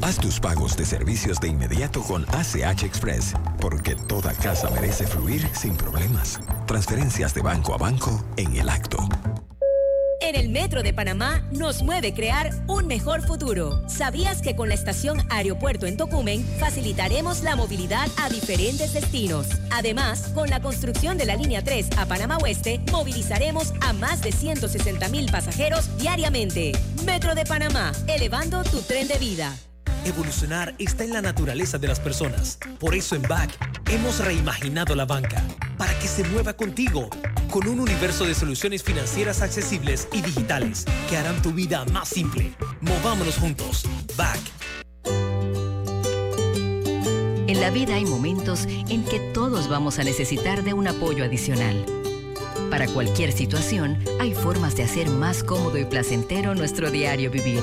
Haz tus pagos de servicios de inmediato con ACH Express, porque toda casa merece fluir sin problemas. Transferencias de banco a banco en el acto. En el Metro de Panamá nos mueve crear un mejor futuro. ¿Sabías que con la estación Aeropuerto en Tocumen facilitaremos la movilidad a diferentes destinos? Además, con la construcción de la línea 3 a Panamá Oeste, movilizaremos a más de 160 mil pasajeros diariamente. Metro de Panamá, elevando tu tren de vida. Evolucionar está en la naturaleza de las personas. Por eso en BAC hemos reimaginado la banca para que se mueva contigo, con un universo de soluciones financieras accesibles y digitales que harán tu vida más simple. Movámonos juntos. BAC. En la vida hay momentos en que todos vamos a necesitar de un apoyo adicional. Para cualquier situación, hay formas de hacer más cómodo y placentero nuestro diario vivir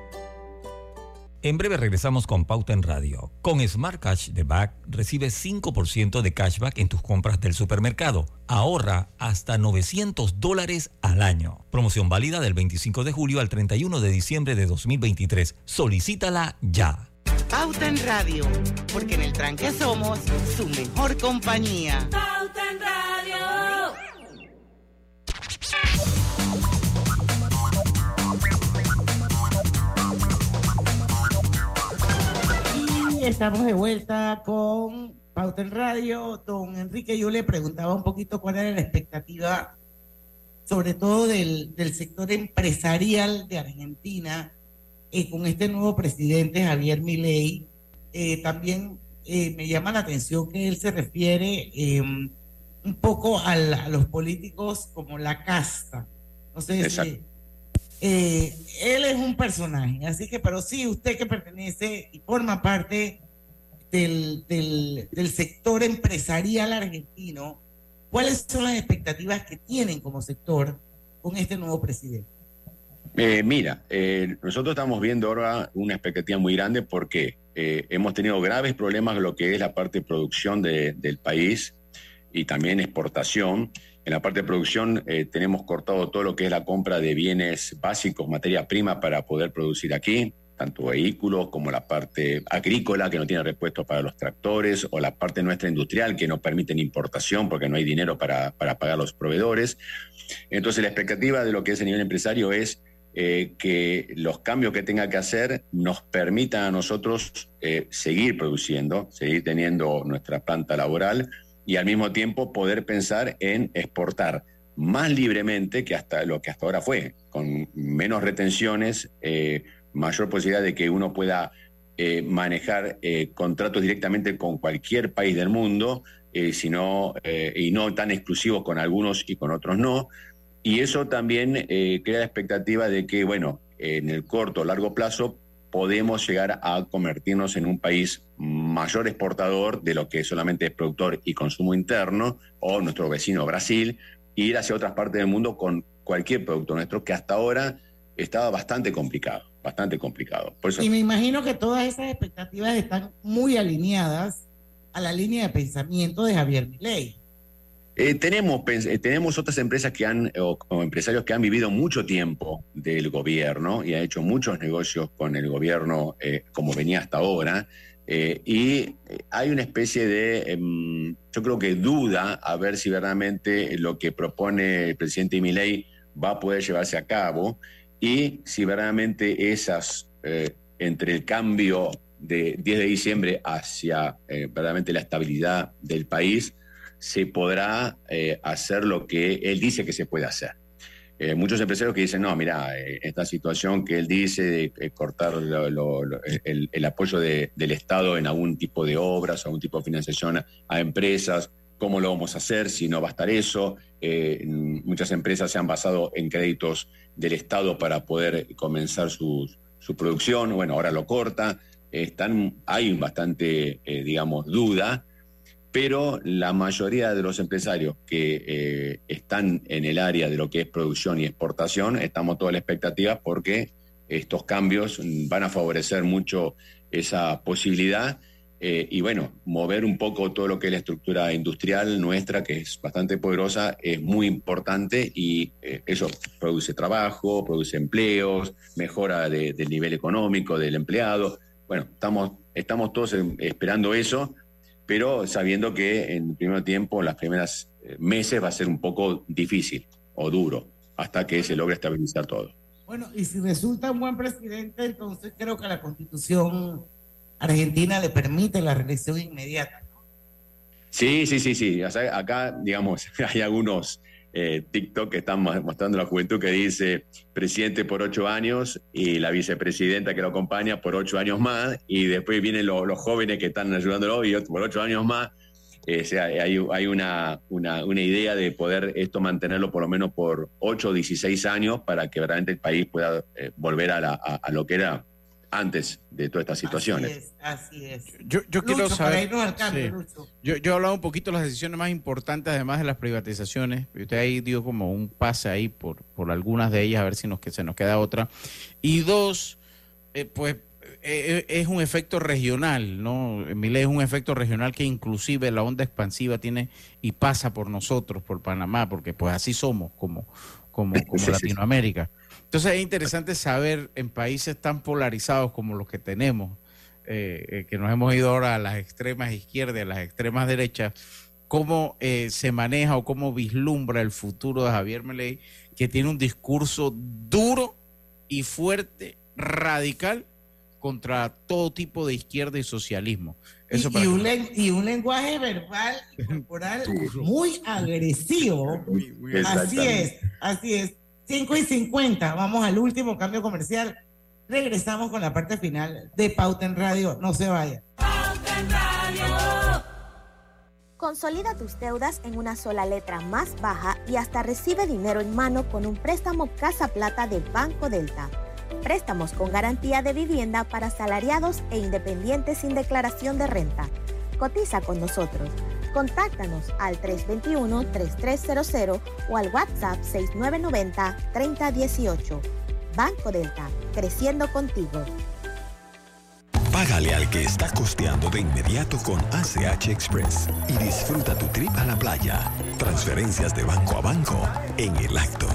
En breve regresamos con Pauta en Radio. Con Smart Cash de Back recibes 5% de cashback en tus compras del supermercado. Ahorra hasta 900 dólares al año. Promoción válida del 25 de julio al 31 de diciembre de 2023. Solicítala ya. Pauta en Radio, porque en el tranque somos su mejor compañía. Pauta en Radio. Estamos de vuelta con Pauta en Radio. Don Enrique, yo le preguntaba un poquito cuál era la expectativa, sobre todo del, del sector empresarial de Argentina, eh, con este nuevo presidente, Javier Milei. Eh, también eh, me llama la atención que él se refiere eh, un poco al- a, los políticos como la casta. No sé si, eh, él es un personaje, así que, pero sí, usted que pertenece y forma parte del, del, sector empresarial argentino, ¿cuáles son las expectativas que tienen como sector con este nuevo presidente? Eh, mira, eh, nosotros estamos viendo ahora una expectativa muy grande porque hemos tenido graves problemas en lo que es la parte de producción de- del país y también exportación. En la parte de producción eh, tenemos cortado todo lo que es la compra de bienes básicos, materia prima para poder producir aquí, tanto vehículos como la parte agrícola que no tiene repuestos para los tractores o la parte nuestra industrial que no permiten importación porque no hay dinero para, para pagar los proveedores. Entonces la expectativa de lo que es a nivel empresario es eh, que los cambios que tenga que hacer nos permitan a nosotros eh, seguir produciendo, seguir teniendo nuestra planta laboral y al mismo tiempo poder pensar en exportar más libremente que hasta lo que hasta ahora fue, con menos retenciones, eh, mayor posibilidad de que uno pueda eh, manejar eh, contratos directamente con cualquier país del mundo, sino, y no tan exclusivos con algunos y con otros no. Y eso también crea la expectativa de que, bueno, en el corto o largo plazo podemos llegar a convertirnos en un país mayor exportador de lo que solamente es productor y consumo interno, o nuestro vecino Brasil, e ir hacia otras partes del mundo con cualquier producto nuestro, que hasta ahora estaba bastante complicado, bastante complicado. Por eso, Y me imagino que todas esas expectativas están muy alineadas a la línea de pensamiento de Javier Milei. Eh, tenemos, eh, tenemos otras empresas que han, o, empresarios que han vivido mucho tiempo del gobierno y han hecho muchos negocios con el gobierno eh, como venía hasta ahora. eh, y hay una especie de, em, yo creo que duda a ver si verdaderamente lo que propone el presidente Milei va a poder llevarse a cabo y si verdaderamente esas, entre el cambio de 10 de diciembre hacia verdaderamente la estabilidad del país, se podrá eh, hacer lo que él dice que se puede hacer. Eh, muchos empresarios que dicen, no, mira, eh, esta situación que él dice de cortar el, apoyo de- del Estado en algún tipo de obras, algún tipo de financiación a, empresas, ¿cómo lo vamos a hacer si no va a estar eso? Muchas empresas se han basado en créditos del Estado para poder comenzar su, su producción, bueno, ahora lo corta, están, hay bastante, digamos, duda pero la mayoría de los empresarios que eh, están en el área de lo que es producción y exportación, estamos toda la expectativa porque estos cambios van a favorecer mucho esa posibilidad eh, y bueno, mover un poco todo lo que es la estructura industrial nuestra, que es bastante poderosa, es muy importante y eh, eso produce trabajo, produce empleos, mejora de- del nivel económico del empleado. Bueno, estamos, estamos todos esperando eso pero sabiendo que en el primer tiempo, en las primeras eh, meses, va a ser un poco difícil o duro hasta que se logre estabilizar todo. Bueno, y si resulta un buen presidente, entonces creo que la constitución argentina le permite la reelección inmediata. Sí, sí, sí, sí. O sea, acá, digamos, hay algunos eh, TikTok que están mo- mostrando la juventud que dice presidente por ocho años y la vicepresidenta que lo acompaña por ocho años más y después vienen lo- los jóvenes que están ayudándolo y por ocho años más. Eh, o sea, hay, una, idea de poder esto mantenerlo por lo menos por 8 o 16 años para que verdaderamente el país pueda eh, volver a, la- a lo que era antes de todas estas situaciones. Así es. Yo, yo quiero Lucho, para saber. irnos al cambio, sí. Lucho. Yo, yo he hablado un poquito de las decisiones más importantes, además de las privatizaciones. y Usted ahí dio como un pase ahí por, por algunas de ellas, a ver si nos, que se nos queda otra. Y dos, eh, pues eh, eh, es un efecto regional, ¿no? Mile es un efecto regional que inclusive la onda expansiva tiene y pasa por nosotros, por Panamá, porque pues así somos como, como, como Sí, sí, sí. Entonces es interesante saber en países tan polarizados como los que tenemos, eh, eh, que nos hemos ido ahora a las extremas izquierdas, a las extremas derechas, cómo eh, se maneja o cómo vislumbra el futuro de Javier Milei, que tiene un discurso duro y fuerte, radical, contra todo tipo de izquierda y socialismo. Eso y, y un, y un lenguaje verbal y corporal muy agresivo. muy así es, así es. 5 y 50, vamos al último cambio comercial. Regresamos con la parte final de Pauta en Radio. No se vaya. Consolida tus deudas en una sola letra más baja y hasta recibe dinero en mano con un préstamo Casa Plata del Banco Delta. Préstamos con garantía de vivienda para asalariados e independientes sin declaración de renta. Cotiza con nosotros. Contáctanos al 321-3300 o al WhatsApp 6990-3018. Banco Delta, creciendo contigo. Págale al que está costeando de inmediato con ACH Express y disfruta tu trip a la playa. Transferencias de banco a banco en el acto.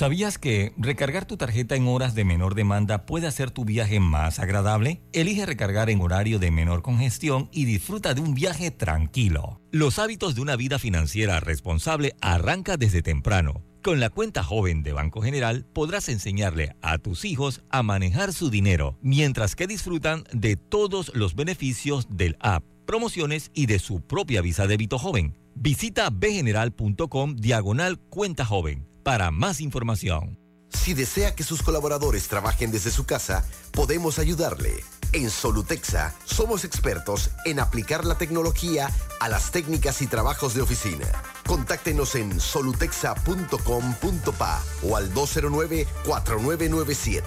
¿Sabías que recargar tu tarjeta en horas de menor demanda puede hacer tu viaje más agradable? Elige recargar en horario de menor congestión y disfruta de un viaje tranquilo. Los hábitos de una vida financiera responsable arranca desde temprano. Con la cuenta joven de Banco General podrás enseñarle a tus hijos a manejar su dinero, mientras que disfrutan de todos los beneficios del app, promociones y de su propia visa débito joven. Visita bgeneral.com diagonal cuenta joven para más información. Si desea que sus colaboradores trabajen desde su casa, podemos ayudarle. En Solutexa somos expertos en aplicar la tecnología a las técnicas y trabajos de oficina. Contáctenos en solutexa.com.pa o al 209-4997.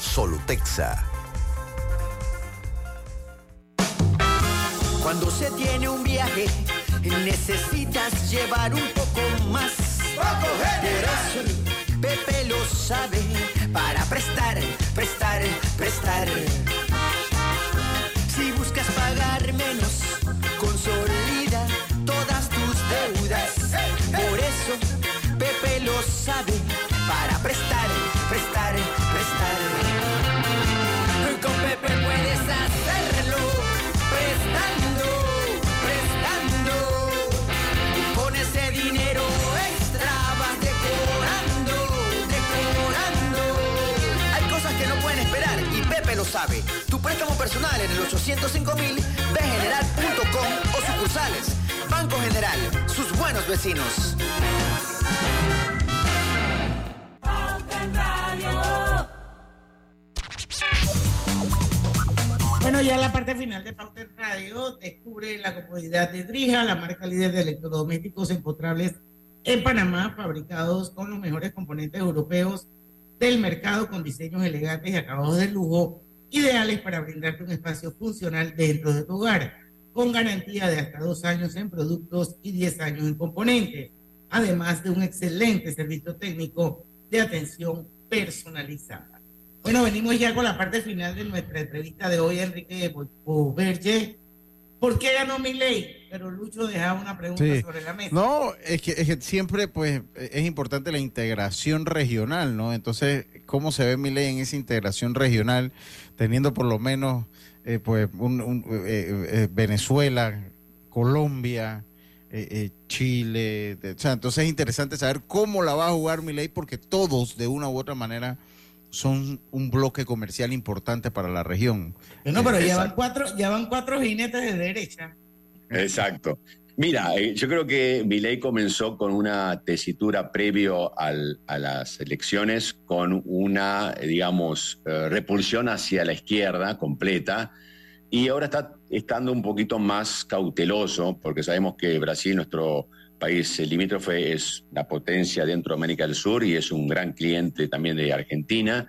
Solutexa. Cuando se tiene un viaje, necesitas llevar un poco más. Por eso, Pepe lo sabe para prestar, prestar, prestar. Si buscas pagar menos, consolida todas tus deudas. Por eso, Pepe lo sabe para prestar, lo sabe. Tu préstamo personal en el 805 mil, bgeneral.com o sucursales. Banco General, sus buenos vecinos. Bueno, ya la parte final de Pauta Radio descubre la comodidad de Drija, la marca líder de electrodomésticos empotrables en Panamá, fabricados con los mejores componentes europeos del mercado con diseños elegantes y acabados de lujo, ideales para brindarte un espacio funcional dentro de tu hogar, con garantía de hasta dos años en productos y 10 años en componentes, además de un excelente servicio técnico de atención personalizada. Bueno, venimos ya con la parte final de nuestra entrevista de hoy, Enrique Boberge. ¿Por qué ganó mi ley? Pero Lucho dejaba una pregunta Sí. sobre la mesa. No, es que, es que siempre pues es importante la integración regional, ¿no? Entonces, ¿cómo se ve mi ley en esa integración regional, teniendo por lo menos eh, pues un, un, eh, eh, Venezuela, Colombia, eh, eh, Chile? de- o sea, entonces es interesante saber cómo la va a jugar mi ley, porque todos de una u otra manera son un bloque comercial importante para la región. No, pero Eh, ya van cuatro, ya van cuatro jinetes de derecha. Exacto. Mira, eh, yo creo que Milei comenzó con una tesitura previo al- a las elecciones, con una, eh, digamos, eh, repulsión hacia la izquierda completa, y ahora está estando un poquito más cauteloso, porque sabemos que Brasil, nuestro país limítrofe, es una potencia dentro de América del Sur y es un gran cliente también de Argentina.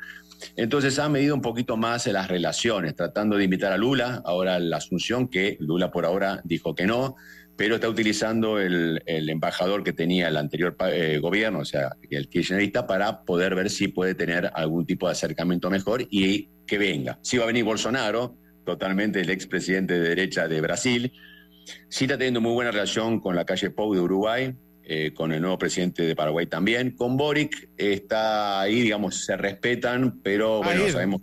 Entonces ha medido un poquito más las relaciones, tratando de invitar a Lula, ahora la Asunción, que Lula por ahora dijo que no, pero está utilizando el, embajador que tenía el anterior eh, gobierno, o sea, el kirchnerista, para poder ver si puede tener algún tipo de acercamiento mejor y que venga. Si va a venir Bolsonaro, totalmente el expresidente de derecha de Brasil, sí está teniendo muy buena relación con la calle Pou de Uruguay, eh, con el nuevo presidente de Paraguay también. Con Boric está ahí, digamos, se respetan, pero Va bueno, ir. sabemos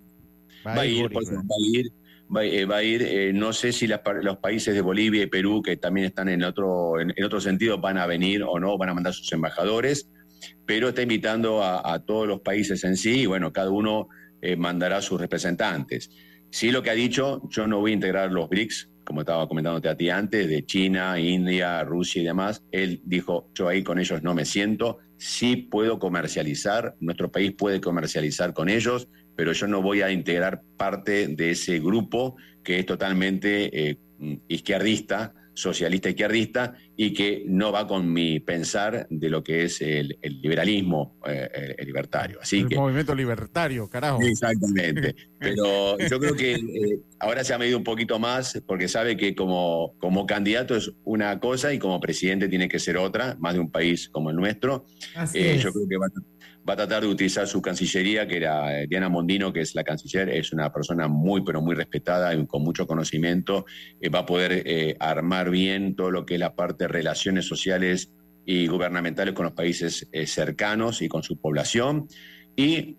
Va va, a ir va a ir, va, eh, a ir, eh, no sé si las los países de Bolivia y Perú, que también están en otro, en, en otro sentido, van a venir o no, van a mandar sus embajadores, pero está invitando a, a todos los países en sí y bueno, cada uno eh, mandará sus representantes. Sí, lo que ha dicho, yo no voy a integrar los BRICS, como estaba comentándote a ti antes, de China, India, Rusia y demás. Él dijo, yo ahí con ellos no me siento, sí puedo comercializar, nuestro país puede comercializar con ellos, pero yo no voy a integrar parte de ese grupo que es totalmente eh, izquierdista, socialista izquierdista, y que no va con mi pensar de lo que es el, el liberalismo eh, el- libertario. Así El que movimiento libertario, carajo. Exactamente. Pero yo creo que eh, ahora se ha medido un poquito más porque sabe que como, como candidato es una cosa y como presidente tiene que ser otra, más de un país como el nuestro. Así Eh, es. yo creo que va, va a tratar de utilizar su cancillería, que era eh, Diana Mondino, que es la canciller, es una persona muy, pero muy respetada y con mucho conocimiento. Eh, va a poder eh, armar bien todo lo que es la parte de relaciones sociales y gubernamentales con los países cercanos y con su población. Y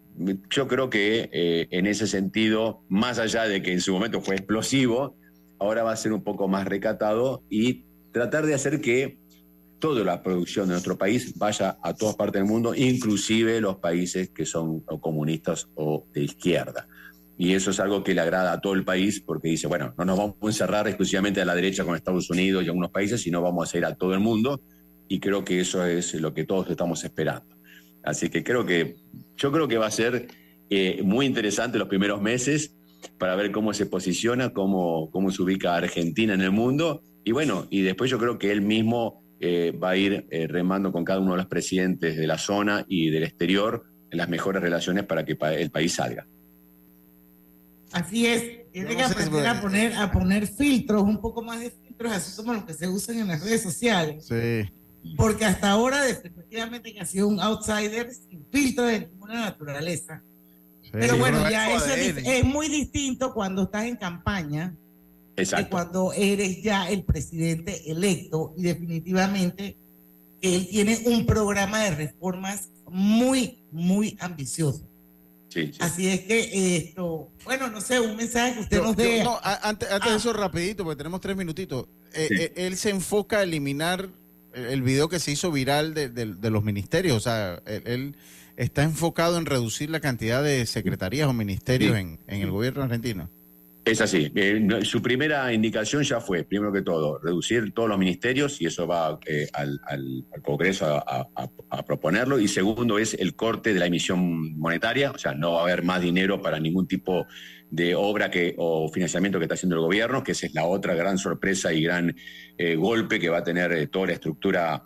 yo creo que en ese sentido, más allá de que en su momento fue explosivo, ahora va a ser un poco más recatado y tratar de hacer que toda la producción de nuestro país vaya a todas partes del mundo, inclusive los países que son o comunistas o de izquierda. Y eso es algo que le agrada a todo el país porque dice, bueno, no nos vamos a encerrar exclusivamente a la derecha con Estados Unidos y algunos países, sino vamos a ir a todo el mundo. Y creo que eso es lo que todos estamos esperando. Así que creo que, yo creo que va a ser eh, muy interesante los primeros meses para ver cómo se posiciona, cómo, cómo se ubica Argentina en el mundo. Y bueno, y después yo creo que él mismo eh, va a ir eh, remando con cada uno de los presidentes de la zona y del exterior en las mejores relaciones para que pa- el país salga. Así es, tiene que aprender a poner, a poner filtros, un poco más de filtros, así como los que se usan en las redes sociales. Sí. Porque hasta ahora, definitivamente, que ha sido un outsider sin filtro de ninguna naturaleza. Pero Sí. bueno, Pero ya eso es, es muy distinto cuando estás en campaña que Exacto. cuando eres ya el presidente electo y definitivamente él tiene un programa de reformas muy, muy ambicioso. Sí, sí. Así es que esto, bueno, no sé, un mensaje que usted Yo- nos dé. no, a- antes, antes de eso, rapidito, porque tenemos tres minutitos. Eh, Sí. eh, él se enfoca a eliminar el, video que se hizo viral de, de- de los ministerios. O sea, él, él está enfocado en reducir la cantidad de secretarías o ministerios Sí. en, en el gobierno argentino. Es así. Eh, su primera indicación ya fue, primero que todo, reducir todos los ministerios y eso va eh, al, al- Congreso a, proponerlo. Y segundo es el corte de la emisión monetaria, o sea, no va a haber más dinero para ningún tipo de obra que, o financiamiento que está haciendo el gobierno, que esa es la otra gran sorpresa y gran eh, golpe que va a tener toda la estructura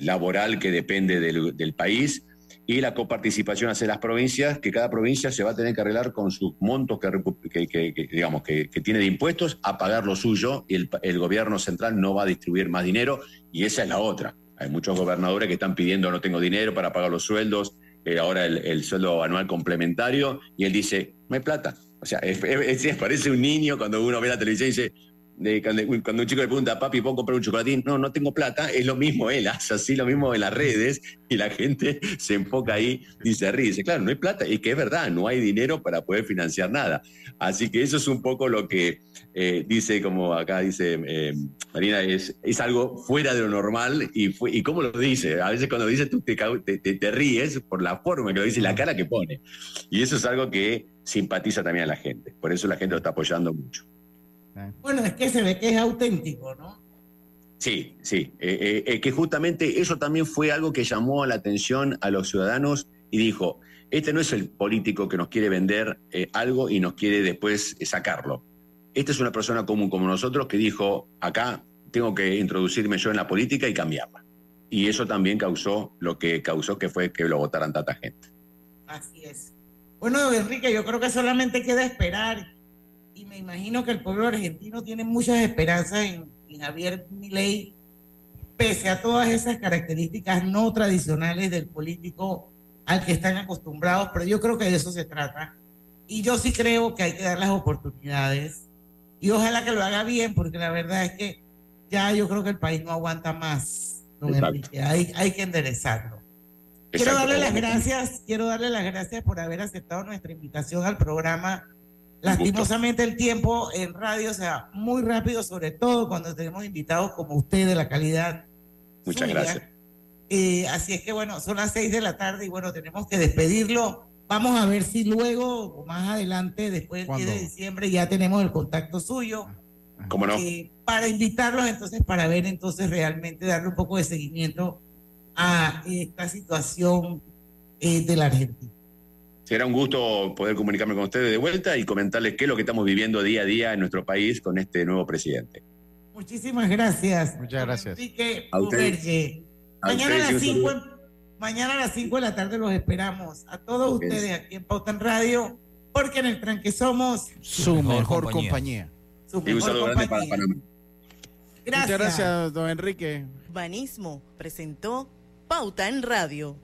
laboral que depende del, del país y la coparticipación hacia las provincias, que cada provincia se va a tener que arreglar con sus montos que, que- que- digamos, que, tiene de impuestos a pagar lo suyo y el, el gobierno central no va a distribuir más dinero y esa es la otra. Hay muchos gobernadores que están pidiendo no tengo dinero para pagar los sueldos, eh, ahora el, el sueldo anual complementario y él dice, no hay plata. O sea, es- parece un niño cuando uno ve la televisión y dice, de- cuando, cuando un chico le pregunta, papi, ¿puedo comprar un chocolatín? No, no tengo plata. Es lo mismo él, hace así lo mismo en las redes y la gente se enfoca ahí y se ríe. Dice, claro, no hay plata. Y que es verdad, no hay dinero para poder financiar nada. Así que eso es un poco lo que eh, dice, como acá dice eh, Marina, es, es algo fuera de lo normal. Y, fue, y cómo lo dice. A veces cuando lo dice tú te, te, te- te ríes por la forma que lo dice y la cara que pone. Y eso es algo que simpatiza también a la gente. Por eso la gente lo está apoyando mucho. Bueno, es que se ve que es auténtico, ¿no? Sí, sí, eh, eh, eh, que justamente eso también fue algo que llamó la atención a los ciudadanos y dijo, este no es el político que nos quiere vender eh, algo y nos quiere después eh, sacarlo. Esta es una persona común como nosotros que dijo, acá tengo que introducirme yo en la política y cambiarla. Y eso también causó lo que causó que fue que lo votaran tanta gente. Así es. Bueno, Enrique, yo creo que solamente queda esperar y me imagino que el pueblo argentino tiene muchas esperanzas en, en Javier Milei, pese a todas esas características no tradicionales del político al que están acostumbrados, pero yo creo que de eso se trata. Y yo sí creo que hay que dar las oportunidades y ojalá que lo haga bien, porque la verdad es que ya yo creo que el país no aguanta más, don. Enrique. Hay, hay que enderezarlo. Quiero Exacto. darle las gracias, quiero darle las gracias por haber aceptado nuestra invitación al programa Lastimosamente el tiempo en radio se va muy rápido, sobre todo cuando tenemos invitados como usted de la calidad. Muchas suya. gracias. Eh, así es que bueno, son las seis de la tarde y bueno, tenemos que despedirlo. Vamos a ver si luego o más adelante, después del 10 de diciembre, ya tenemos el contacto suyo. ¿Cómo no? eh, para invitarlos entonces para ver entonces realmente darle un poco de seguimiento a esta situación eh, de la Argentina. Será un gusto poder comunicarme con ustedes de vuelta y comentarles qué es lo que estamos viviendo día a día en nuestro país con este nuevo presidente. Muchísimas gracias. Muchas gracias. Enrique A Mañana a las sí, un 5 saludo. mañana a las 5 de la tarde los esperamos a todos ustedes aquí en Pauta en Radio, porque en el tranque somos Su mejor mejor compañía. compañía. su Y un mejor grande para compañía. Panamá. Gracias. Muchas gracias, don Enrique. Banismo presentó Pauta en Radio.